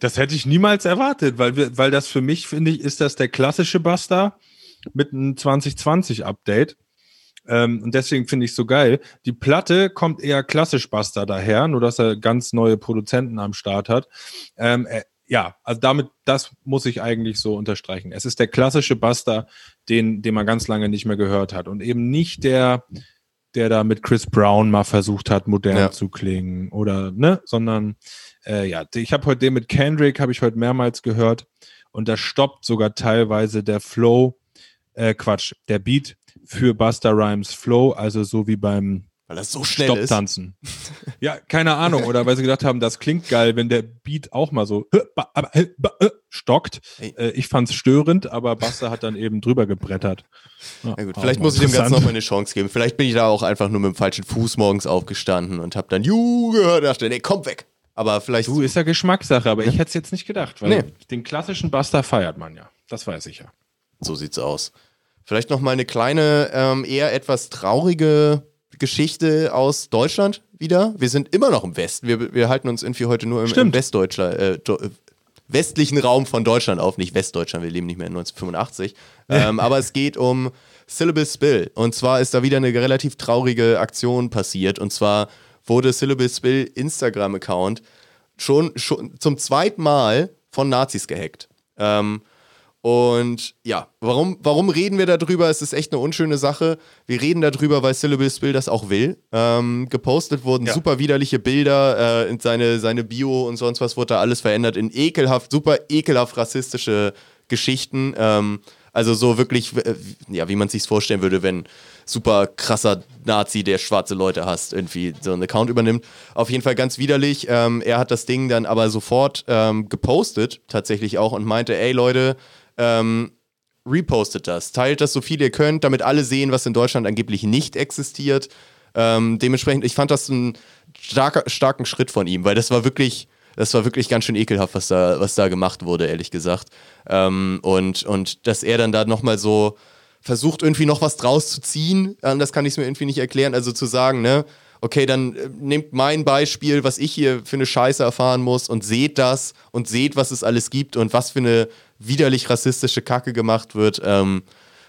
Das hätte ich niemals erwartet, weil, weil das für mich, finde ich, ist das der klassische Buster mit einem 2020-Update. Ähm, und deswegen finde ich es so geil. Die Platte kommt eher klassisch Buster daher, nur dass er ganz neue Produzenten am Start hat. Ähm, äh, ja, also damit, das muss ich eigentlich so unterstreichen. Es ist der klassische Buster, den, den man ganz lange nicht mehr gehört hat. Und eben nicht der, der da mit Chris Brown mal versucht hat, modern ja. zu klingen oder, ne, sondern, äh, ja, ich habe heute den mit Kendrick, habe ich heute mehrmals gehört und da stoppt sogar teilweise der Flow, äh, Quatsch, der Beat für Buster Rhymes Flow, also so wie beim weil das so schnell Stopptanzen. ja, keine Ahnung. Oder weil sie gedacht haben, das klingt geil, wenn der Beat auch mal so stockt. Äh, ich fand's störend, aber Buster hat dann eben drüber gebrettert. Ja, ja gut, vielleicht muss ich dem Ganzen noch mal eine Chance geben. Vielleicht bin ich da auch einfach nur mit dem falschen Fuß morgens aufgestanden und habe dann Juhu gehört und dachte, nee, komm weg. Aber vielleicht. Du, ist ja Geschmackssache, aber ich hätte es jetzt nicht gedacht, weil nee. den klassischen Buster feiert man ja. Das weiß ich ja. So sieht's aus. Vielleicht noch mal eine kleine, ähm, eher etwas traurige Geschichte aus Deutschland wieder. Wir sind immer noch im Westen. Wir, wir halten uns irgendwie heute nur im, im Westdeutschland, äh, westlichen Raum von Deutschland auf, nicht Westdeutschland. Wir leben nicht mehr in 1985. ähm, aber es geht um Syllable Spill. Und zwar ist da wieder eine relativ traurige Aktion passiert. Und zwar wurde Syllable Spill Instagram-Account schon, schon zum zweiten Mal von Nazis gehackt. Ähm, und ja, warum, warum reden wir darüber? Es ist echt eine unschöne Sache. Wir reden darüber, weil Syllable Spill das auch will. Ähm, gepostet wurden ja. super widerliche Bilder, äh, in seine, seine Bio und sonst was wurde da alles verändert in ekelhaft, super ekelhaft rassistische Geschichten. Ähm, also so wirklich, äh, ja, wie man sich vorstellen würde, wenn super krasser Nazi, der schwarze Leute hasst, irgendwie so einen Account übernimmt. Auf jeden Fall ganz widerlich. Ähm, er hat das Ding dann aber sofort ähm, gepostet, tatsächlich auch, und meinte, ey Leute, ähm, repostet das, teilt das so viel ihr könnt, damit alle sehen, was in Deutschland angeblich nicht existiert. Ähm, dementsprechend, ich fand das einen starker, starken Schritt von ihm, weil das war wirklich, das war wirklich ganz schön ekelhaft, was da, was da gemacht wurde, ehrlich gesagt. Ähm, und, und dass er dann da nochmal so versucht, irgendwie noch was draus zu ziehen, das kann ich mir irgendwie nicht erklären. Also zu sagen, ne, okay, dann äh, nehmt mein Beispiel, was ich hier für eine Scheiße erfahren muss und seht das und seht, was es alles gibt und was für eine widerlich rassistische Kacke gemacht wird ähm,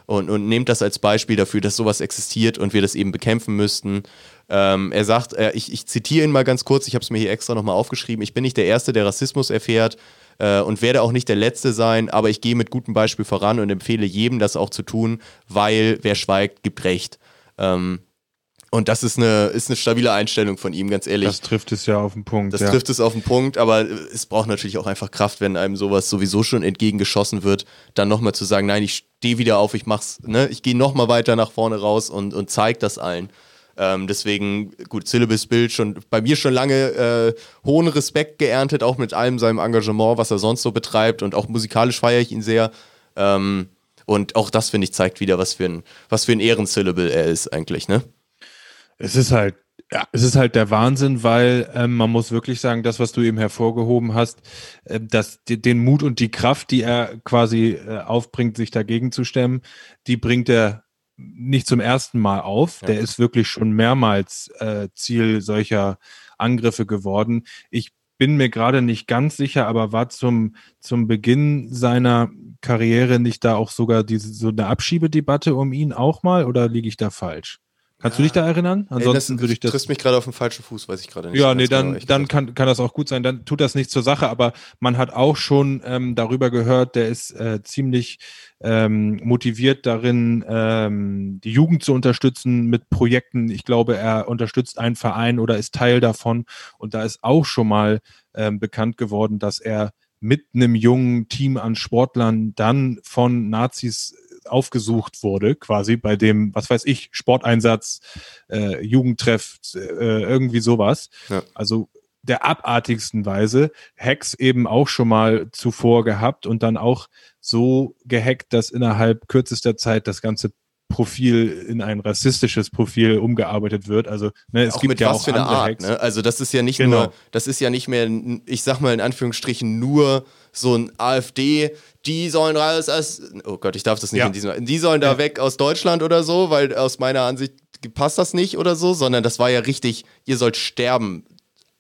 und, und nehmt das als Beispiel dafür, dass sowas existiert und wir das eben bekämpfen müssten. Ähm, er sagt, äh, ich, ich zitiere ihn mal ganz kurz, ich habe es mir hier extra nochmal aufgeschrieben, ich bin nicht der Erste, der Rassismus erfährt äh, und werde auch nicht der Letzte sein, aber ich gehe mit gutem Beispiel voran und empfehle jedem, das auch zu tun, weil wer schweigt, gibt Recht. Ähm, und das ist eine, ist eine stabile Einstellung von ihm, ganz ehrlich. Das trifft es ja auf den Punkt. Das ja. trifft es auf den Punkt, aber es braucht natürlich auch einfach Kraft, wenn einem sowas sowieso schon entgegengeschossen wird, dann nochmal zu sagen, nein, ich stehe wieder auf, ich mach's, ne, ich gehe nochmal weiter nach vorne raus und, und zeig das allen. Ähm, deswegen, gut, Syllabus Bild schon bei mir schon lange äh, hohen Respekt geerntet, auch mit allem seinem Engagement, was er sonst so betreibt und auch musikalisch feiere ich ihn sehr. Ähm, und auch das, finde ich, zeigt wieder, was für ein, was für ein Ehrensyllable er ist eigentlich, ne? Es ist halt, ja, es ist halt der Wahnsinn, weil ähm, man muss wirklich sagen, das, was du eben hervorgehoben hast, äh, dass die, den Mut und die Kraft, die er quasi äh, aufbringt, sich dagegen zu stemmen, die bringt er nicht zum ersten Mal auf. Ja. Der ist wirklich schon mehrmals äh, Ziel solcher Angriffe geworden. Ich bin mir gerade nicht ganz sicher, aber war zum, zum Beginn seiner Karriere nicht da auch sogar diese, so eine Abschiebedebatte um ihn auch mal oder liege ich da falsch? Kannst du dich da erinnern? Ansonsten Ey, das, würde ich das. triffst mich gerade auf den falschen Fuß, weiß ich gerade nicht. Ja, nee, genau, dann, ehrlich dann kann, kann das auch gut sein. Dann tut das nicht zur Sache, aber man hat auch schon ähm, darüber gehört, der ist äh, ziemlich ähm, motiviert darin, ähm, die Jugend zu unterstützen mit Projekten. Ich glaube, er unterstützt einen Verein oder ist Teil davon. Und da ist auch schon mal ähm, bekannt geworden, dass er mit einem jungen Team an Sportlern dann von Nazis aufgesucht wurde, quasi bei dem, was weiß ich, Sporteinsatz, äh, Jugendtreff, äh, irgendwie sowas. Ja. Also der abartigsten Weise. Hacks eben auch schon mal zuvor gehabt und dann auch so gehackt, dass innerhalb kürzester Zeit das ganze Profil in ein rassistisches Profil umgearbeitet wird. Also ne, es auch gibt mit ja was auch für eine andere Art, Hacks. ne? Also das ist ja nicht Genau. nur, das ist ja nicht mehr, ich sag mal in Anführungsstrichen nur so ein AfD, die sollen raus aus, oh Gott, ich darf das nicht Ja. in diesem, die sollen da Ja. weg aus Deutschland oder so, weil aus meiner Ansicht passt das nicht oder so, sondern das war ja richtig, ihr sollt sterben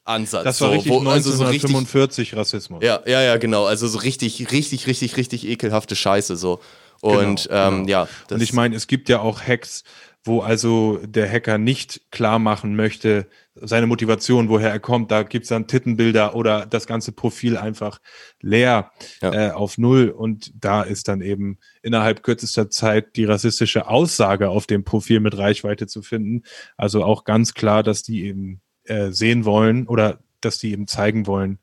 Ansatz. Das war so, richtig wo- also so richtig 1945 Rassismus. Ja, ja, ja, genau. Also so richtig, richtig, richtig, richtig ekelhafte Scheiße so. Und Genau, ähm, genau. ja, Und ich meine, es gibt ja auch Hacks, wo also der Hacker nicht klar machen möchte, seine Motivation, woher er kommt. Da gibt's dann Tittenbilder oder das ganze Profil einfach leer Ja. äh, auf Null. Und da ist dann eben innerhalb kürzester Zeit die rassistische Aussage auf dem Profil mit Reichweite zu finden. Also auch ganz klar, dass die eben äh, sehen wollen oder dass die eben zeigen wollen,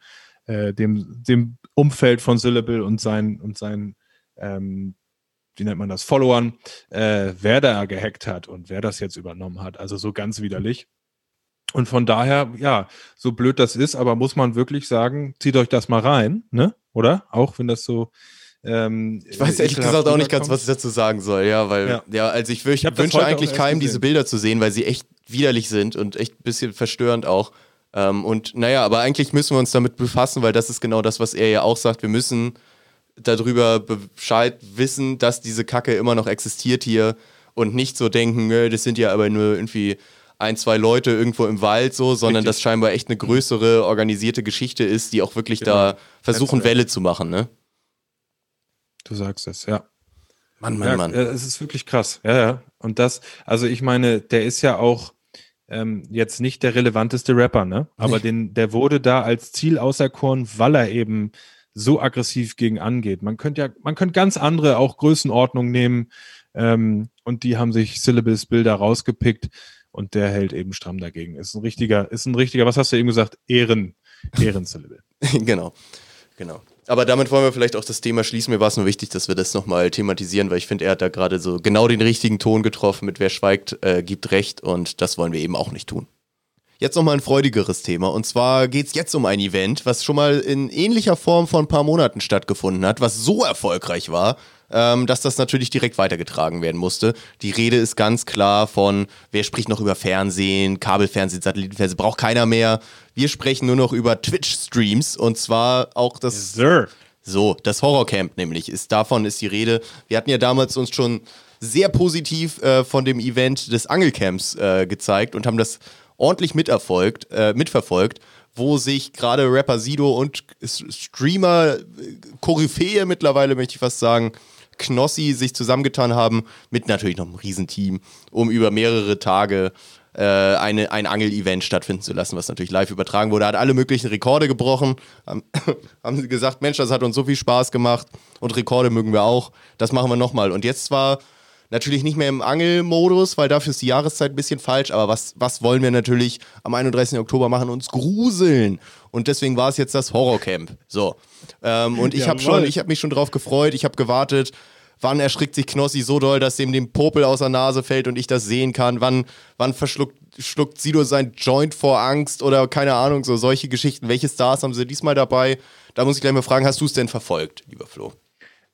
äh, dem, dem Umfeld von Syllable und sein und sein ähm, wie nennt man das, Followern, äh, wer da gehackt hat und wer das jetzt übernommen hat. Also so ganz widerlich. Und von daher, ja, so blöd das ist, aber muss man wirklich sagen, zieht euch das mal rein, ne? Oder? Auch wenn das so. Ähm, Ich weiß ehrlich gesagt auch nicht ganz, was ich dazu sagen soll, ja, weil, ja, Ja. also ich, ich Ich wünsche eigentlich keinem, diese Bilder zu sehen, weil sie echt widerlich sind und echt ein bisschen verstörend auch. Ähm, und naja, aber eigentlich müssen wir uns damit befassen, weil das ist genau das, was er ja auch sagt. Wir müssen darüber Bescheid wissen, dass diese Kacke immer noch existiert hier und nicht so denken, "Nö, das sind ja aber nur irgendwie ein, zwei Leute irgendwo im Wald so, sondern Richtig. das scheinbar echt eine größere organisierte Geschichte ist, die auch wirklich da Genau. versuchen, Netzwerk. Welle zu machen, ne? Du sagst es, ja. Mann, Mann, ja, Mann. äh, Es ist wirklich krass. Ja, ja. Und das, also ich meine, der ist ja auch ähm, jetzt nicht der relevanteste Rapper, ne? Aber den, der wurde da als Ziel auserkoren, weil er eben so aggressiv gegen angeht. Man könnte ja, man könnte ganz andere auch Größenordnungen nehmen ähm, und die haben sich Syllabus Bilder rausgepickt und der hält eben stramm dagegen. Ist ein richtiger, ist ein richtiger, was hast du eben gesagt? Ehren, Ehrensyllable. genau, genau. Aber damit wollen wir vielleicht auch das Thema schließen. Mir war es nur wichtig, dass wir das nochmal thematisieren, weil ich finde, er hat da gerade so genau den richtigen Ton getroffen mit wer schweigt, äh, gibt recht und das wollen wir eben auch nicht tun. Jetzt nochmal ein freudigeres Thema. Und zwar geht es jetzt um ein Event, was schon mal in ähnlicher Form vor ein paar Monaten stattgefunden hat, was so erfolgreich war, ähm, dass das natürlich direkt weitergetragen werden musste. Die Rede ist ganz klar von, wer spricht noch über Fernsehen, Kabelfernsehen, Satellitenfernsehen, braucht keiner mehr. Wir sprechen nur noch über Twitch-Streams und zwar auch das Sir. so, das Horrorcamp nämlich, ist davon ist die Rede. Wir hatten ja damals uns schon sehr positiv äh, von dem Event des Angelcamps äh, gezeigt und haben das ordentlich miterfolgt, äh, mitverfolgt, wo sich gerade Rapper Sido und Streamer, äh, Koryphäe mittlerweile möchte ich fast sagen, Knossi sich zusammengetan haben, mit natürlich noch einem Riesenteam, um über mehrere Tage äh, eine, ein Angel-Event stattfinden zu lassen, was natürlich live übertragen wurde. Hat alle möglichen Rekorde gebrochen. Haben, sie gesagt, Mensch, das hat uns so viel Spaß gemacht und Rekorde mögen wir auch. Das machen wir nochmal. Und jetzt war natürlich nicht mehr im Angelmodus, weil dafür ist die Jahreszeit ein bisschen falsch. Aber was, was wollen wir natürlich am 31. Oktober machen? Uns gruseln. Und deswegen war es jetzt das Horrorcamp. So. Ähm, und ich habe habe mich schon drauf gefreut. Ich habe gewartet. Wann erschrickt sich Knossi so doll, dass dem dem Popel aus der Nase fällt und ich das sehen kann? Wann, wann verschluckt schluckt Sido sein Joint vor Angst oder keine Ahnung, so solche Geschichten. Welche Stars haben sie diesmal dabei? Da muss ich gleich mal fragen, hast du es denn verfolgt, lieber Flo?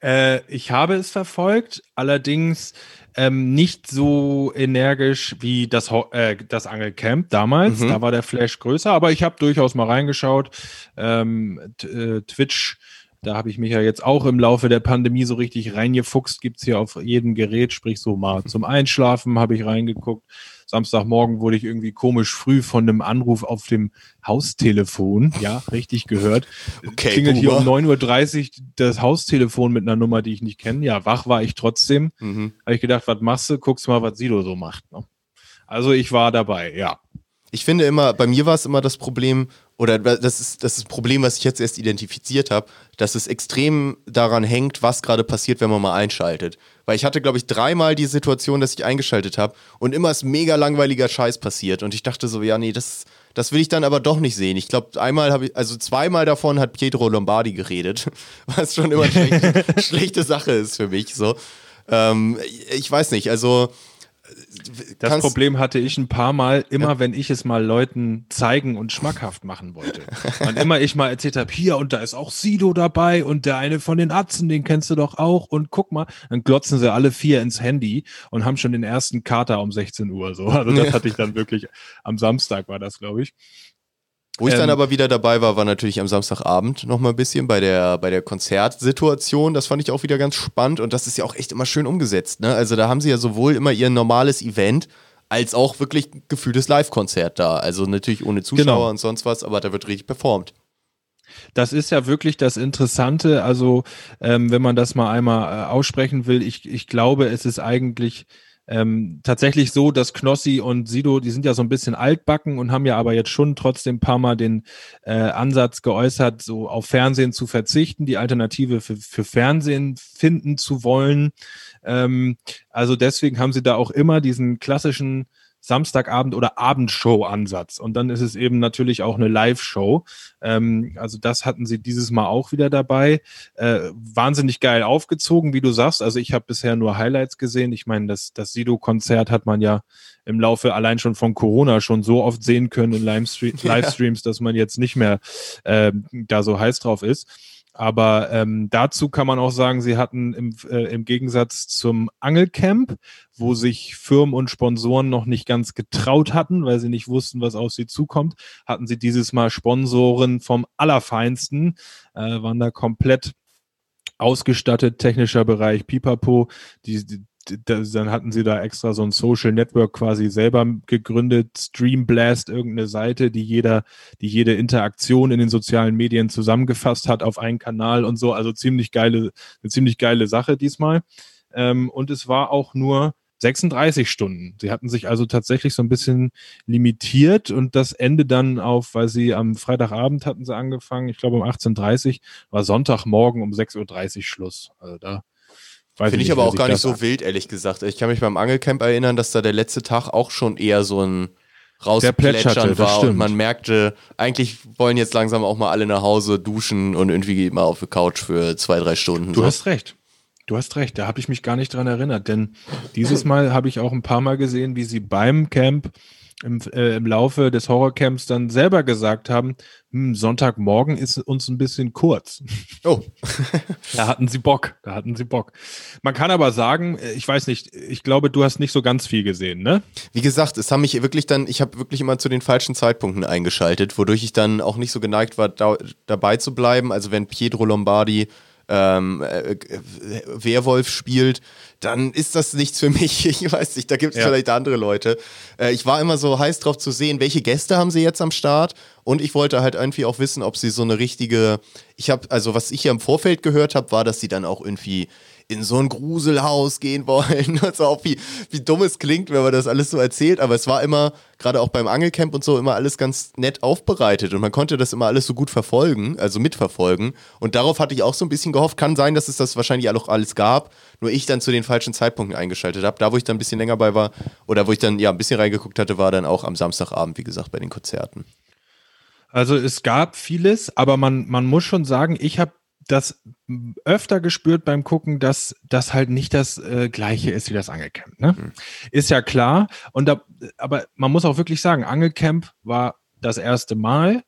Äh, ich habe es verfolgt, allerdings ähm, nicht so energisch wie das, Ho äh, das Angelcamp damals. Da war der Flash größer, aber ich habe durchaus mal reingeschaut. Ähm, äh, Twitch, da habe ich mich ja jetzt auch im Laufe der Pandemie so richtig reingefuchst. Gibt's hier auf jedem Gerät, sprich so mal zum Einschlafen habe ich reingeguckt. Samstagmorgen wurde ich irgendwie komisch früh von einem Anruf auf dem Haustelefon, ja, richtig gehört. Okay, Klingelt hier um Boomer. 9.30 Uhr das Haustelefon mit einer Nummer, die ich nicht kenne. Ja, wach war ich trotzdem. Mhm. Habe ich gedacht, was machst du? Guckst mal, was Sido so macht. Ne? Also ich war dabei, ja. Ich finde immer, bei mir war es immer das Problem, oder das ist das ist Problem, was ich jetzt erst identifiziert habe, dass es extrem daran hängt, was gerade passiert, wenn man mal einschaltet. Weil ich hatte, glaube ich, dreimal die Situation, dass ich eingeschaltet habe und immer ist mega langweiliger Scheiß passiert. Und ich dachte so, ja, nee, das, das will ich dann aber doch nicht sehen. Ich glaube, einmal habe ich, also zweimal davon hat Pietro Lombardi geredet, was schon immer eine schlechte, schlechte Sache ist für mich. So. Ähm, ich weiß nicht, also das Problem hatte ich ein paar Mal, immer ja. wenn ich es mal Leuten zeigen und schmackhaft machen wollte. Und immer ich mal erzählt habe, hier und da ist auch Sido dabei und der eine von den Atzen, den kennst du doch auch und guck mal, dann glotzen sie alle vier ins Handy und haben schon den ersten Kater um 16 Uhr so. Also das ja. hatte ich dann wirklich am Samstag war das, glaube ich. Wo ich ähm, dann aber wieder dabei war, war natürlich am Samstagabend noch mal ein bisschen bei der, bei der Konzertsituation. Das fand ich auch wieder ganz spannend und das ist ja auch echt immer schön umgesetzt. Ne? Also da haben sie ja sowohl immer ihr normales Event als auch wirklich gefühltes Live-Konzert da. Also natürlich ohne Zuschauer genau. und sonst was, aber da wird richtig performt. Das ist ja wirklich das Interessante. Also, ähm, wenn man das mal einmal äh, aussprechen will, ich, ich glaube, es ist eigentlich ähm, tatsächlich so, dass Knossi und Sido, die sind ja so ein bisschen altbacken und haben ja aber jetzt schon trotzdem ein paar Mal den äh, Ansatz geäußert, so auf Fernsehen zu verzichten, die Alternative für, für Fernsehen finden zu wollen. Ähm, also deswegen haben sie da auch immer diesen klassischen Samstagabend oder Abendshow-Ansatz. Und dann ist es eben natürlich auch eine Live-Show. Ähm, also das hatten sie dieses Mal auch wieder dabei. Äh, wahnsinnig geil aufgezogen, wie du sagst. Also ich habe bisher nur Highlights gesehen. Ich meine, das, das Sido-Konzert hat man ja im Laufe allein schon von Corona schon so oft sehen können in Livestreams, dass man jetzt nicht mehr äh, da so heiß drauf ist. Aber ähm, dazu kann man auch sagen, sie hatten im, äh, im Gegensatz zum Angelcamp, wo sich Firmen und Sponsoren noch nicht ganz getraut hatten, weil sie nicht wussten, was auf sie zukommt, hatten sie dieses Mal Sponsoren vom Allerfeinsten, äh, waren da komplett ausgestattet, technischer Bereich, Pipapo, die, die dann hatten sie da extra so ein Social Network quasi selber gegründet, Streamblast, irgendeine Seite, die jeder, die jede Interaktion in den sozialen Medien zusammengefasst hat auf einen Kanal und so. Also ziemlich geile, eine ziemlich geile Sache diesmal. Ähm, und es war auch nur 36 Stunden. Sie hatten sich also tatsächlich so ein bisschen limitiert und das Ende dann auf, weil sie am Freitagabend hatten sie angefangen, ich glaube um 18.30 Uhr, war Sonntagmorgen um 6.30 Uhr Schluss. Also da Finde ich aber auch gar nicht so wild, ehrlich gesagt. Ich kann mich beim Angelcamp erinnern, dass da der letzte Tag auch schon eher so ein Rausplätschern war und man merkte, eigentlich wollen jetzt langsam auch mal alle nach Hause duschen und irgendwie geht mal auf die Couch für zwei, drei Stunden. Du so. hast recht. Du hast recht, da habe ich mich gar nicht dran erinnert, denn dieses Mal habe ich auch ein paar Mal gesehen, wie sie beim Camp im, äh, im Laufe des Horrorcamps dann selber gesagt haben, Sonntagmorgen ist uns ein bisschen kurz. Oh. da hatten sie Bock, da hatten sie Bock. Man kann aber sagen, äh, ich weiß nicht, ich glaube, du hast nicht so ganz viel gesehen, ne? Wie gesagt, es haben mich wirklich dann, ich habe wirklich immer zu den falschen Zeitpunkten eingeschaltet, wodurch ich dann auch nicht so geneigt war, da, dabei zu bleiben. Also wenn Pietro Lombardi ähm, äh, Werwolf spielt, dann ist das nichts für mich. Ich weiß nicht, da gibt es ja. vielleicht andere Leute. Äh, ich war immer so heiß drauf zu sehen, welche Gäste haben sie jetzt am Start und ich wollte halt irgendwie auch wissen, ob sie so eine richtige, ich habe, also was ich hier im Vorfeld gehört habe, war, dass sie dann auch irgendwie in so ein Gruselhaus gehen wollen. Also auch wie, wie dumm es klingt, wenn man das alles so erzählt. Aber es war immer, gerade auch beim Angelcamp und so, immer alles ganz nett aufbereitet. Und man konnte das immer alles so gut verfolgen, also mitverfolgen. Und darauf hatte ich auch so ein bisschen gehofft. Kann sein, dass es das wahrscheinlich auch alles gab. Nur ich dann zu den falschen Zeitpunkten eingeschaltet habe. Da, wo ich dann ein bisschen länger bei war oder wo ich dann ja ein bisschen reingeguckt hatte, war dann auch am Samstagabend, wie gesagt, bei den Konzerten. Also es gab vieles, aber man, man muss schon sagen, ich habe das öfter gespürt beim Gucken, dass das halt nicht das äh, gleiche ist wie das Angelcamp. Ne? Mhm. Ist ja klar. Und da, aber man muss auch wirklich sagen, Angelcamp war das erste Mal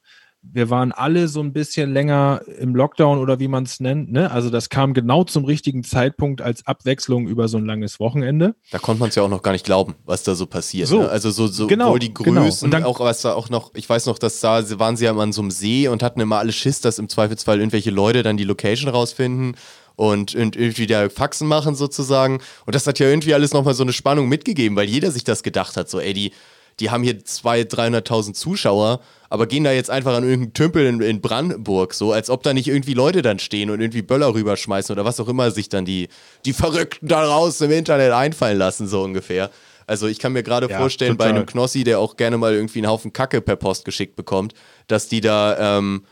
wir waren alle so ein bisschen länger im Lockdown oder wie man es nennt. Ne? Also das kam genau zum richtigen Zeitpunkt als Abwechslung über so ein langes Wochenende. Da konnte man es ja auch noch gar nicht glauben, was da so passiert. So, ne? Also so, so genau, wohl die genau. Größen, genau. auch was da auch noch, ich weiß noch, dass da waren sie ja immer an so einem See und hatten immer alle Schiss, dass im Zweifelsfall irgendwelche Leute dann die Location rausfinden und irgendwie da Faxen machen sozusagen. Und das hat ja irgendwie alles nochmal so eine Spannung mitgegeben, weil jeder sich das gedacht hat, so ey, die die haben hier 200.000, 300.000 Zuschauer, aber gehen da jetzt einfach an irgendeinen Tümpel in, in, Brandenburg, so als ob da nicht irgendwie Leute dann stehen und irgendwie Böller rüberschmeißen oder was auch immer sich dann die, die Verrückten da raus im Internet einfallen lassen, so ungefähr. Also ich kann mir gerade Ja, vorstellen, bei total. einem Knossi, der auch gerne mal irgendwie einen Haufen Kacke per Post geschickt bekommt, dass die da, ähm,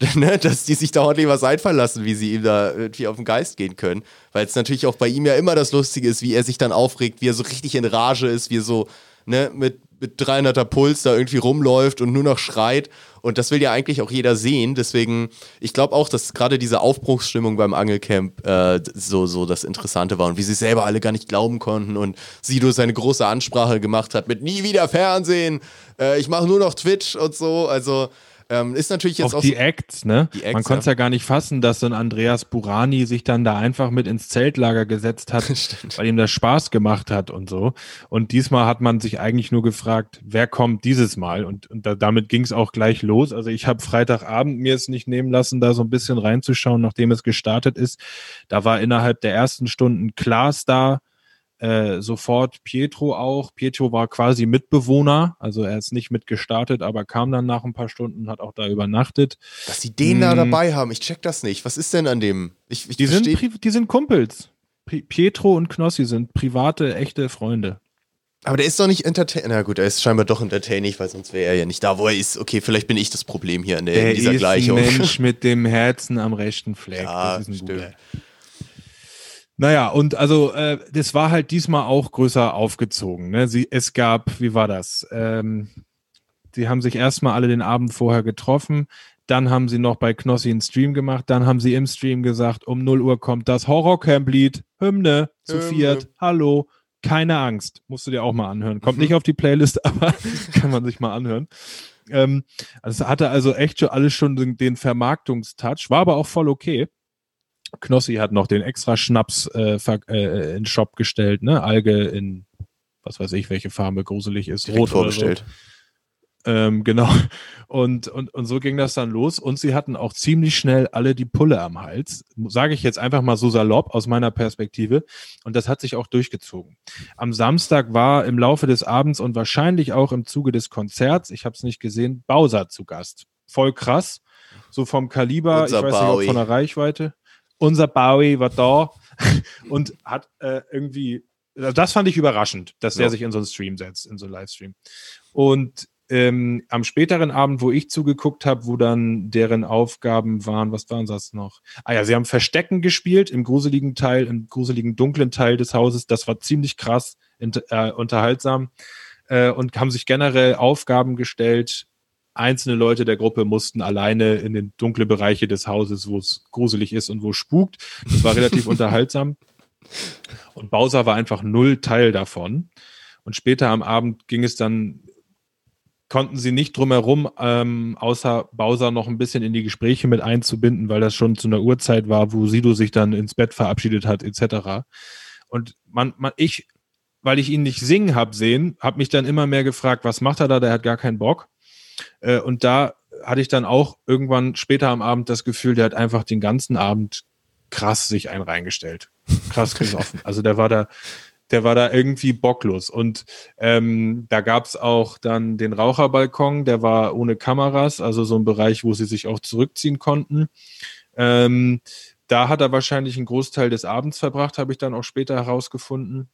ne, dass die sich da ordentlich was einfallen lassen, wie sie ihm da irgendwie auf den Geist gehen können. Weil es natürlich auch bei ihm ja immer das Lustige ist, wie er sich dann aufregt, wie er so richtig in Rage ist, wie er so, ne, mit, mit 300er Puls da irgendwie rumläuft und nur noch schreit. Und das will ja eigentlich auch jeder sehen. Deswegen, ich glaube auch, dass gerade diese Aufbruchsstimmung beim Angelcamp äh, so, so das Interessante war und wie sie selber alle gar nicht glauben konnten und Sido seine große Ansprache gemacht hat mit nie wieder Fernsehen, äh, ich mache nur noch Twitch und so. Also ähm, ist natürlich jetzt Auf auch die so, Acts, ne? Die Acts, Man konnte es ja. gar nicht fassen, dass so ein Andreas Burani sich dann da einfach mit ins Zeltlager gesetzt hat, weil ihm das Spaß gemacht hat und so. Und diesmal hat man sich eigentlich nur gefragt, wer kommt dieses Mal? Und, und da, damit ging es auch gleich los. Also ich habe Freitagabend mir es nicht nehmen lassen, da so ein bisschen reinzuschauen, nachdem es gestartet ist. Da war innerhalb der ersten Stunden Klaas da, äh, sofort Pietro auch. Pietro war quasi Mitbewohner, also er ist nicht mitgestartet, aber kam dann nach ein paar Stunden, hat auch da übernachtet. dass sie den da Mm. dabei haben. Ich check das nicht. Was ist denn an dem? Ich, ich Die sind, versteh- die sind Kumpels. Pietro und Knossi sind private, echte Freunde. aber der ist doch nicht entertaining. Na gut, er ist scheinbar doch entertaining, weil sonst wäre er ja nicht da, wo er ist. Okay, vielleicht bin ich das Problem hier in, der, in dieser ist Gleichung. ein Mensch mit dem Herzen am rechten Fleck. Ja, das ist ein stimmt. guter. Naja, und also äh, das war halt diesmal auch größer aufgezogen. Ne? Sie, es gab, wie war das? Ähm, sie haben sich erstmal alle den Abend vorher getroffen, dann haben sie noch bei Knossi einen Stream gemacht, dann haben sie im Stream gesagt, um 0 Uhr kommt das Horrorcamp-Lied, Hymne, zu Hymne. viert, hallo, keine Angst, musst du dir auch mal anhören. Kommt Mhm. nicht auf die Playlist, aber kann man sich mal anhören. Ähm, also es hatte also echt schon alles schon den, den Vermarktungstouch, war aber auch voll okay. Knossi hat noch den extra Schnaps äh, äh, in den Shop gestellt, ne? Alge in, was weiß ich, welche Farbe gruselig ist, Direkt rot vorbestellt. oder so. Ähm, genau. Und, und, und so ging das dann los. Und sie hatten auch ziemlich schnell alle die Pulle am Hals. Sage ich jetzt einfach mal so salopp aus meiner Perspektive. Und das hat sich auch durchgezogen. Am Samstag war im Laufe des Abends und wahrscheinlich auch im Zuge des Konzerts, ich habe es nicht gesehen, Bowser zu Gast. Voll krass. So vom Kaliber, Unser ich weiß nicht, Bowie. ob von der Reichweite. Unser Bowie war da und hat äh, irgendwie, also das fand ich überraschend, dass der Ja. sich in so einen Stream setzt, in so einen Livestream. Und ähm, am späteren Abend, wo ich zugeguckt habe, wo dann deren Aufgaben waren, was waren das noch? Ah ja, sie haben Verstecken gespielt im gruseligen Teil, im gruseligen dunklen Teil des Hauses. Das war ziemlich krass äh, unterhaltsam äh, und haben sich generell Aufgaben gestellt. Einzelne Leute der Gruppe mussten alleine in den dunkle Bereiche des Hauses, wo es gruselig ist und wo es spukt. Das war relativ unterhaltsam. Und Bowser war einfach null Teil davon. Und später am Abend ging es dann, konnten sie nicht drumherum, ähm, außer Bowser noch ein bisschen in die Gespräche mit einzubinden, weil das schon zu einer Uhrzeit war, wo Sido sich dann ins Bett verabschiedet hat, etc. Und man, man, ich, weil ich ihn nicht singen hab sehen, habe mich dann immer mehr gefragt, was macht er da? Der hat gar keinen Bock. Äh, und da hatte ich dann auch irgendwann später am Abend das Gefühl, der hat einfach den ganzen Abend krass sich einen reingestellt. Krass gesoffen. Also der war da, der war da irgendwie bocklos. Und ähm, da gab's auch dann den Raucherbalkon, der war ohne Kameras, also so ein Bereich, wo sie sich auch zurückziehen konnten. Ähm, da hat er wahrscheinlich einen Großteil des Abends verbracht, habe ich dann auch später herausgefunden.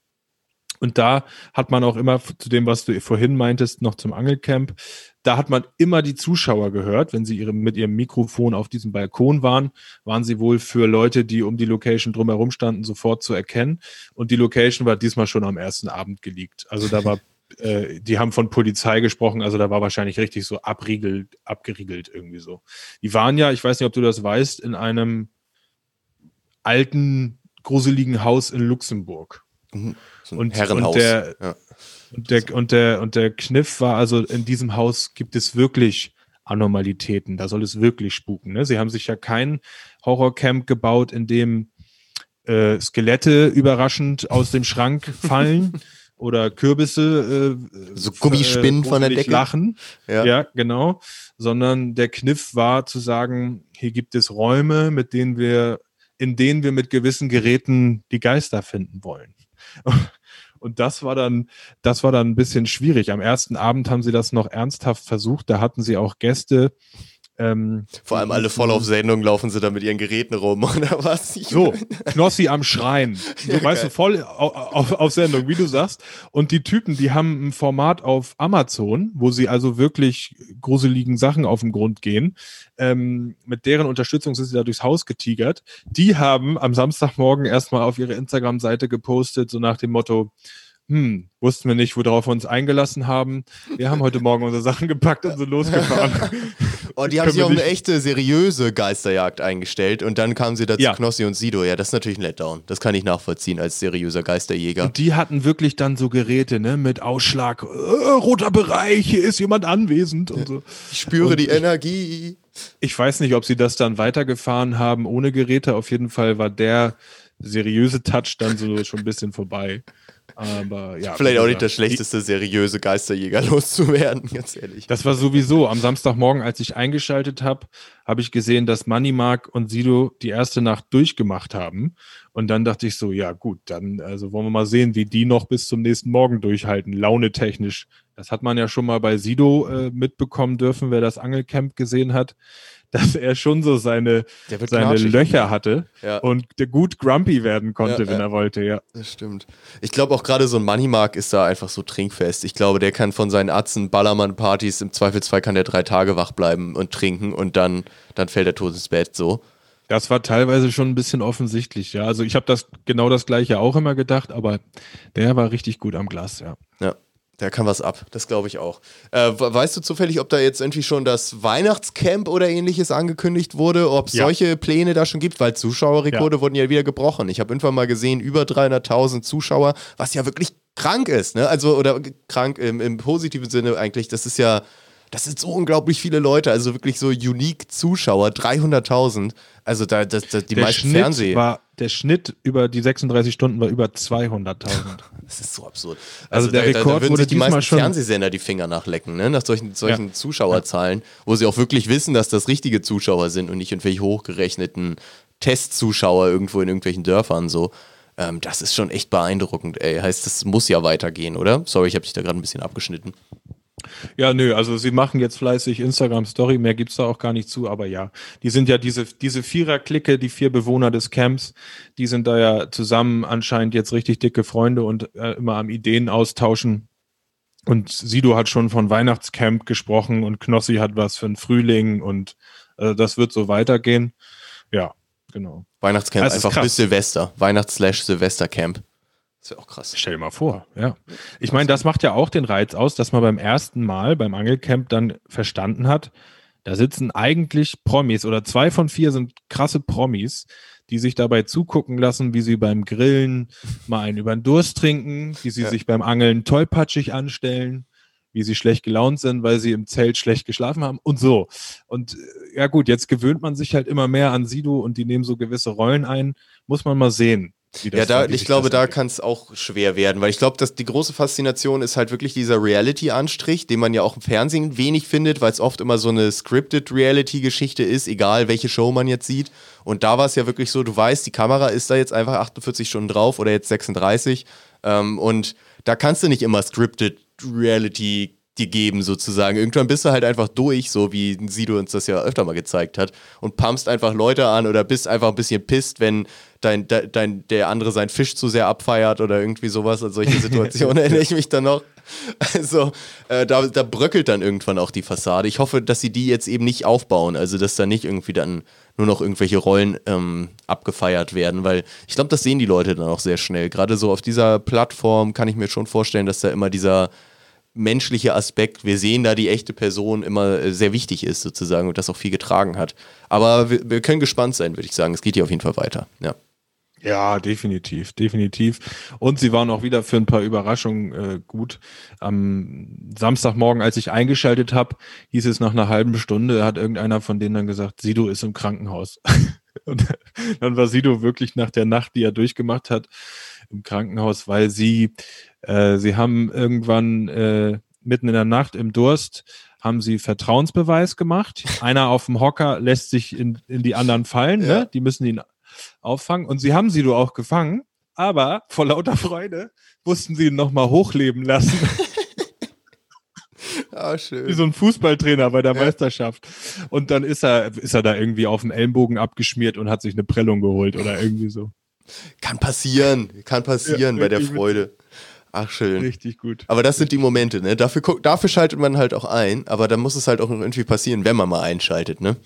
Und da hat man auch immer zu dem, was du vorhin meintest, noch zum Angelcamp, da hat man immer die Zuschauer gehört, wenn sie ihre, mit ihrem Mikrofon auf diesem Balkon waren, waren sie wohl für Leute, die um die Location drumherum standen, sofort zu erkennen. Und die Location war diesmal schon am ersten Abend geleakt. Also da war, äh, die haben von Polizei gesprochen, also da war wahrscheinlich richtig so abriegelt, abgeriegelt irgendwie so. Die waren ja, ich weiß nicht, ob du das weißt, in einem alten, gruseligen Haus in Luxemburg. So ein Und- Herrenhaus. und der- ja. Und der, und, der, und der Kniff war also, in diesem Haus gibt es wirklich Anormalitäten. Da soll es wirklich spuken. Ne? Sie haben sich ja kein Horrorcamp gebaut, in dem äh, Skelette überraschend aus dem Schrank fallen oder Kürbisse äh, So Gummispinnen von der Decke. lachen. Ja. Ja. genau. Sondern der Kniff war zu sagen, hier gibt es Räume, mit denen wir, in denen wir mit gewissen Geräten die Geister finden wollen. Und das war dann, das war dann ein bisschen schwierig. Am ersten Abend haben sie das noch ernsthaft versucht. Da hatten sie auch Gäste, Ähm, Vor allem alle voll auf Sendung laufen sie da mit ihren Geräten rum oder was? Ich so, Knossi am Schreien. So, Ja, weißt geil. du, voll auf, auf, auf Sendung, wie du sagst. Und die Typen, die haben ein Format auf Amazon, wo sie also wirklich gruseligen Sachen auf den Grund gehen. Ähm, mit deren Unterstützung sind sie da durchs Haus getigert. Die haben am Samstagmorgen erstmal auf ihre Instagram-Seite gepostet, so nach dem Motto, hm, wussten wir nicht, worauf wir uns eingelassen haben. Wir haben heute Morgen unsere Sachen gepackt und sind losgefahren. Oh, die haben sich auf eine echte, seriöse Geisterjagd eingestellt und dann kamen sie dazu Ja. Knossi und Sido. Ja, das ist natürlich ein Letdown. Das kann ich nachvollziehen als seriöser Geisterjäger. Und die hatten wirklich dann so Geräte, ne, mit Ausschlag, äh, roter Bereich, hier ist jemand anwesend und so. Ich spüre Und die ich- Energie. Ich weiß nicht, ob sie das dann weitergefahren haben ohne Geräte. Auf jeden Fall war der seriöse Touch dann so schon ein bisschen vorbei. Aber ja. Vielleicht auch nicht das schlechteste, seriöse Geisterjäger loszuwerden, ganz ehrlich. Das war sowieso am Samstagmorgen, als ich eingeschaltet habe, habe ich gesehen, dass Moneymark und Sido die erste Nacht durchgemacht haben. Und dann dachte ich so, ja gut, dann also wollen wir mal sehen, wie die noch bis zum nächsten Morgen durchhalten, launetechnisch. Das hat man ja schon mal bei Sido äh, mitbekommen dürfen, wer das Angelcamp gesehen hat, dass er schon so seine, seine. Löcher hatte Ja. und der gut grumpy werden konnte, Ja, wenn ja. er wollte, ja. Das stimmt. Ich glaube auch gerade so ein Moneymark ist da einfach so trinkfest. Ich glaube, der kann von seinen Atzen Ballermann-Partys im Zweifelsfall kann der drei Tage wach bleiben und trinken und dann, dann fällt er tot ins Bett so. Das war teilweise schon ein bisschen offensichtlich, ja. Also ich habe das genau das gleiche auch immer gedacht, aber der war richtig gut am Glas, ja. Ja, der kann was ab. Das glaube ich auch. Äh, we- weißt du zufällig, ob da jetzt irgendwie schon das Weihnachtscamp oder ähnliches angekündigt wurde? Ob es Ja. solche Pläne da schon gibt? Weil Zuschauerrekorde wurden ja wieder gebrochen. Ich habe irgendwann mal gesehen, über 300.000 Zuschauer, was ja wirklich krank ist, ne? Also, oder krank im, im positiven Sinne eigentlich. Das ist ja, das sind so unglaublich viele Leute, also wirklich so unique Zuschauer, 300.000. Also, da, das, das, die der meisten Schnitt Fernseh. war, der Schnitt über die 36 Stunden war über 200.000. Das ist so absurd. Also der da, da, da Rekord würden wurde sich die meisten schon- Fernsehsender die Finger nachlecken, ne? nach solchen, solchen Ja. Zuschauerzahlen, wo sie auch wirklich wissen, dass das richtige Zuschauer sind und nicht irgendwelche hochgerechneten Testzuschauer irgendwo in irgendwelchen Dörfern so. Ähm, das ist schon echt beeindruckend, ey. Heißt, das muss ja weitergehen, oder? Sorry, ich habe dich da gerade ein bisschen abgeschnitten. Ja, nö, also sie machen jetzt fleißig Instagram-Story, mehr gibt's da auch gar nicht zu, aber ja, die sind ja diese, diese Vierer-Clique, die vier Bewohner des Camps, die sind da ja zusammen anscheinend jetzt richtig dicke Freunde und äh, immer am Ideen austauschen. Und Sido hat schon von Weihnachtscamp gesprochen und Knossi hat was für einen Frühling und äh, das wird so weitergehen. Ja, genau. Weihnachtscamp ist einfach bis Silvester. Weihnachts-Silvester-Camp. Das wäre auch krass. Stell dir mal vor, ja. Ich meine, das macht ja auch den Reiz aus, dass man beim ersten Mal beim Angelcamp dann verstanden hat, da sitzen eigentlich Promis oder zwei von vier sind krasse Promis, die sich dabei zugucken lassen, wie sie beim Grillen mal einen über den Durst trinken, wie sie Ja. sich beim Angeln tollpatschig anstellen, wie sie schlecht gelaunt sind, weil sie im Zelt schlecht geschlafen haben und so. Und äh, ja gut, jetzt gewöhnt man sich halt immer mehr an Sido und die nehmen so gewisse Rollen ein. Muss man mal sehen. Ja, da, ich glaube, da kann es auch schwer werden, weil ich glaube, dass die große Faszination ist halt wirklich dieser Reality-Anstrich, den man ja auch im Fernsehen wenig findet, weil es oft immer so eine scripted Reality-Geschichte ist, egal welche Show man jetzt sieht. Und da war es ja wirklich so, du weißt, die Kamera ist da jetzt einfach 48 Stunden drauf oder jetzt 36. Ähm, und da kannst du nicht immer scripted Reality dir geben, sozusagen. Irgendwann bist du halt einfach durch, so wie Sido uns das ja öfter mal gezeigt hat, und pumpst einfach Leute an oder bist einfach ein bisschen pisst, wenn dein, de- dein, der andere seinen Fisch zu sehr abfeiert oder irgendwie sowas. An solche Situationen erinnere ich mich dann noch. Also, äh, da, da bröckelt dann irgendwann auch die Fassade. Ich hoffe, dass sie die jetzt eben nicht aufbauen, also dass da nicht irgendwie dann nur noch irgendwelche Rollen ähm, abgefeiert werden, weil ich glaube, das sehen die Leute dann auch sehr schnell. Gerade so auf dieser Plattform kann ich mir schon vorstellen, dass da immer dieser menschliche Aspekt, wir sehen da die echte Person immer äh, sehr wichtig ist sozusagen und das auch viel getragen hat. Aber wir, wir können gespannt sein, würde ich sagen. Es geht hier auf jeden Fall weiter. Ja. Ja, definitiv, definitiv. Und sie waren auch wieder für ein paar Überraschungen äh, gut. Am Samstagmorgen, als ich eingeschaltet habe, hieß es nach einer halben Stunde, hat irgendeiner von denen dann gesagt, Sido ist im Krankenhaus. Und dann war Sido wirklich nach der Nacht, die er durchgemacht hat, im Krankenhaus, weil sie, äh, sie haben irgendwann äh, mitten in der Nacht im Durst haben sie Vertrauensbeweis gemacht. Einer auf dem Hocker lässt sich in, in die anderen fallen, Ja. ne? Die müssen ihn auffangen. Und sie haben Sido auch gefangen, aber vor lauter Freude mussten sie ihn nochmal hochleben lassen. Ah, schön. Wie so ein Fußballtrainer bei der Meisterschaft. Und dann ist er, ist er da irgendwie auf dem Ellenbogen abgeschmiert und hat sich eine Prellung geholt oder irgendwie so. Kann passieren, kann passieren Ja, bei der Freude. Ach, schön. Richtig gut. Aber das sind die Momente, ne? Dafür, dafür schaltet man halt auch ein, aber dann muss es halt auch irgendwie passieren, wenn man mal einschaltet, ne?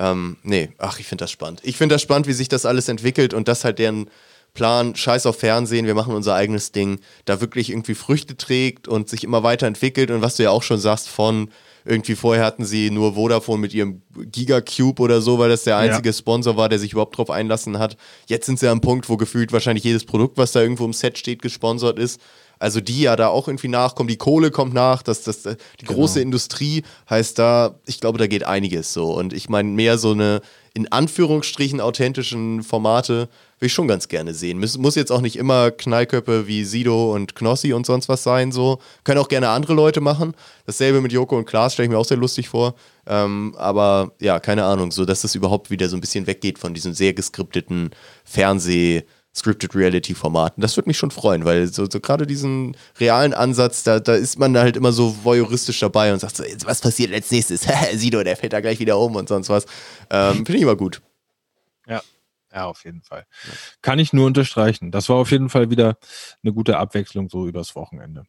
Ähm, nee, ach, ich finde das spannend. Ich finde das spannend, wie sich das alles entwickelt und dass halt deren Plan, scheiß auf Fernsehen, wir machen unser eigenes Ding, da wirklich irgendwie Früchte trägt und sich immer weiterentwickelt und was du ja auch schon sagst von irgendwie vorher hatten sie nur Vodafone mit ihrem Gigacube oder so, weil das der einzige Sponsor war, der sich überhaupt drauf einlassen hat. Jetzt sind sie am Punkt, wo gefühlt wahrscheinlich jedes Produkt, was da irgendwo im Set steht, gesponsert ist. Also die ja da auch irgendwie nachkommen, die Kohle kommt nach, das, das, die große Industrie heißt da, ich glaube, da geht einiges so. Und ich meine, mehr so eine in Anführungsstrichen authentischen Formate will ich schon ganz gerne sehen. Muss, muss jetzt auch nicht immer Knallköpfe wie Sido und Knossi und sonst was sein, so. Können auch gerne andere Leute machen. Dasselbe mit Joko und Klaas stelle ich mir auch sehr lustig vor. Ähm, aber ja, keine Ahnung, so dass das überhaupt wieder so ein bisschen weggeht von diesem sehr geskripteten Fernseh- Scripted Reality Formaten. Das würde mich schon freuen, weil so, so gerade diesen realen Ansatz, da, da ist man halt immer so voyeuristisch dabei und sagt so, jetzt, was passiert als nächstes? Sido, der fällt da gleich wieder um und sonst was. Ähm, Finde ich immer gut. Ja. Ja, auf jeden Fall. Kann ich nur unterstreichen. Das war auf jeden Fall wieder eine gute Abwechslung so übers Wochenende.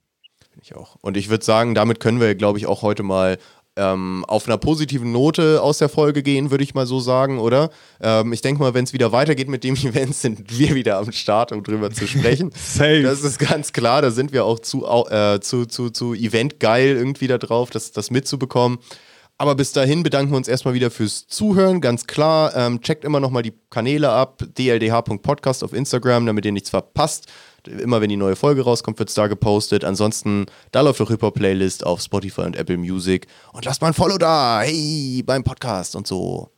Finde ich auch. Und ich würde sagen, damit können wir, glaube ich, auch heute mal ähm, auf einer positiven Note aus der Folge gehen, würde ich mal so sagen, oder? Ähm, ich denke mal, wenn es wieder weitergeht mit dem Event, sind wir wieder am Start, um drüber zu sprechen. Safe. Das ist ganz klar, da sind wir auch zu, äh, zu, zu, zu eventgeil irgendwie da drauf, das, das mitzubekommen. Aber bis dahin bedanken wir uns erstmal wieder fürs Zuhören, ganz klar. Ähm, checkt immer nochmal die Kanäle ab, dldh.podcast auf Instagram, damit ihr nichts verpasst. Immer wenn die neue Folge rauskommt, wird es da gepostet. Ansonsten, da läuft auch Hip-Hop-Playlist auf Spotify und Apple Music. Und lasst mal ein Follow da, hey, beim Podcast und so.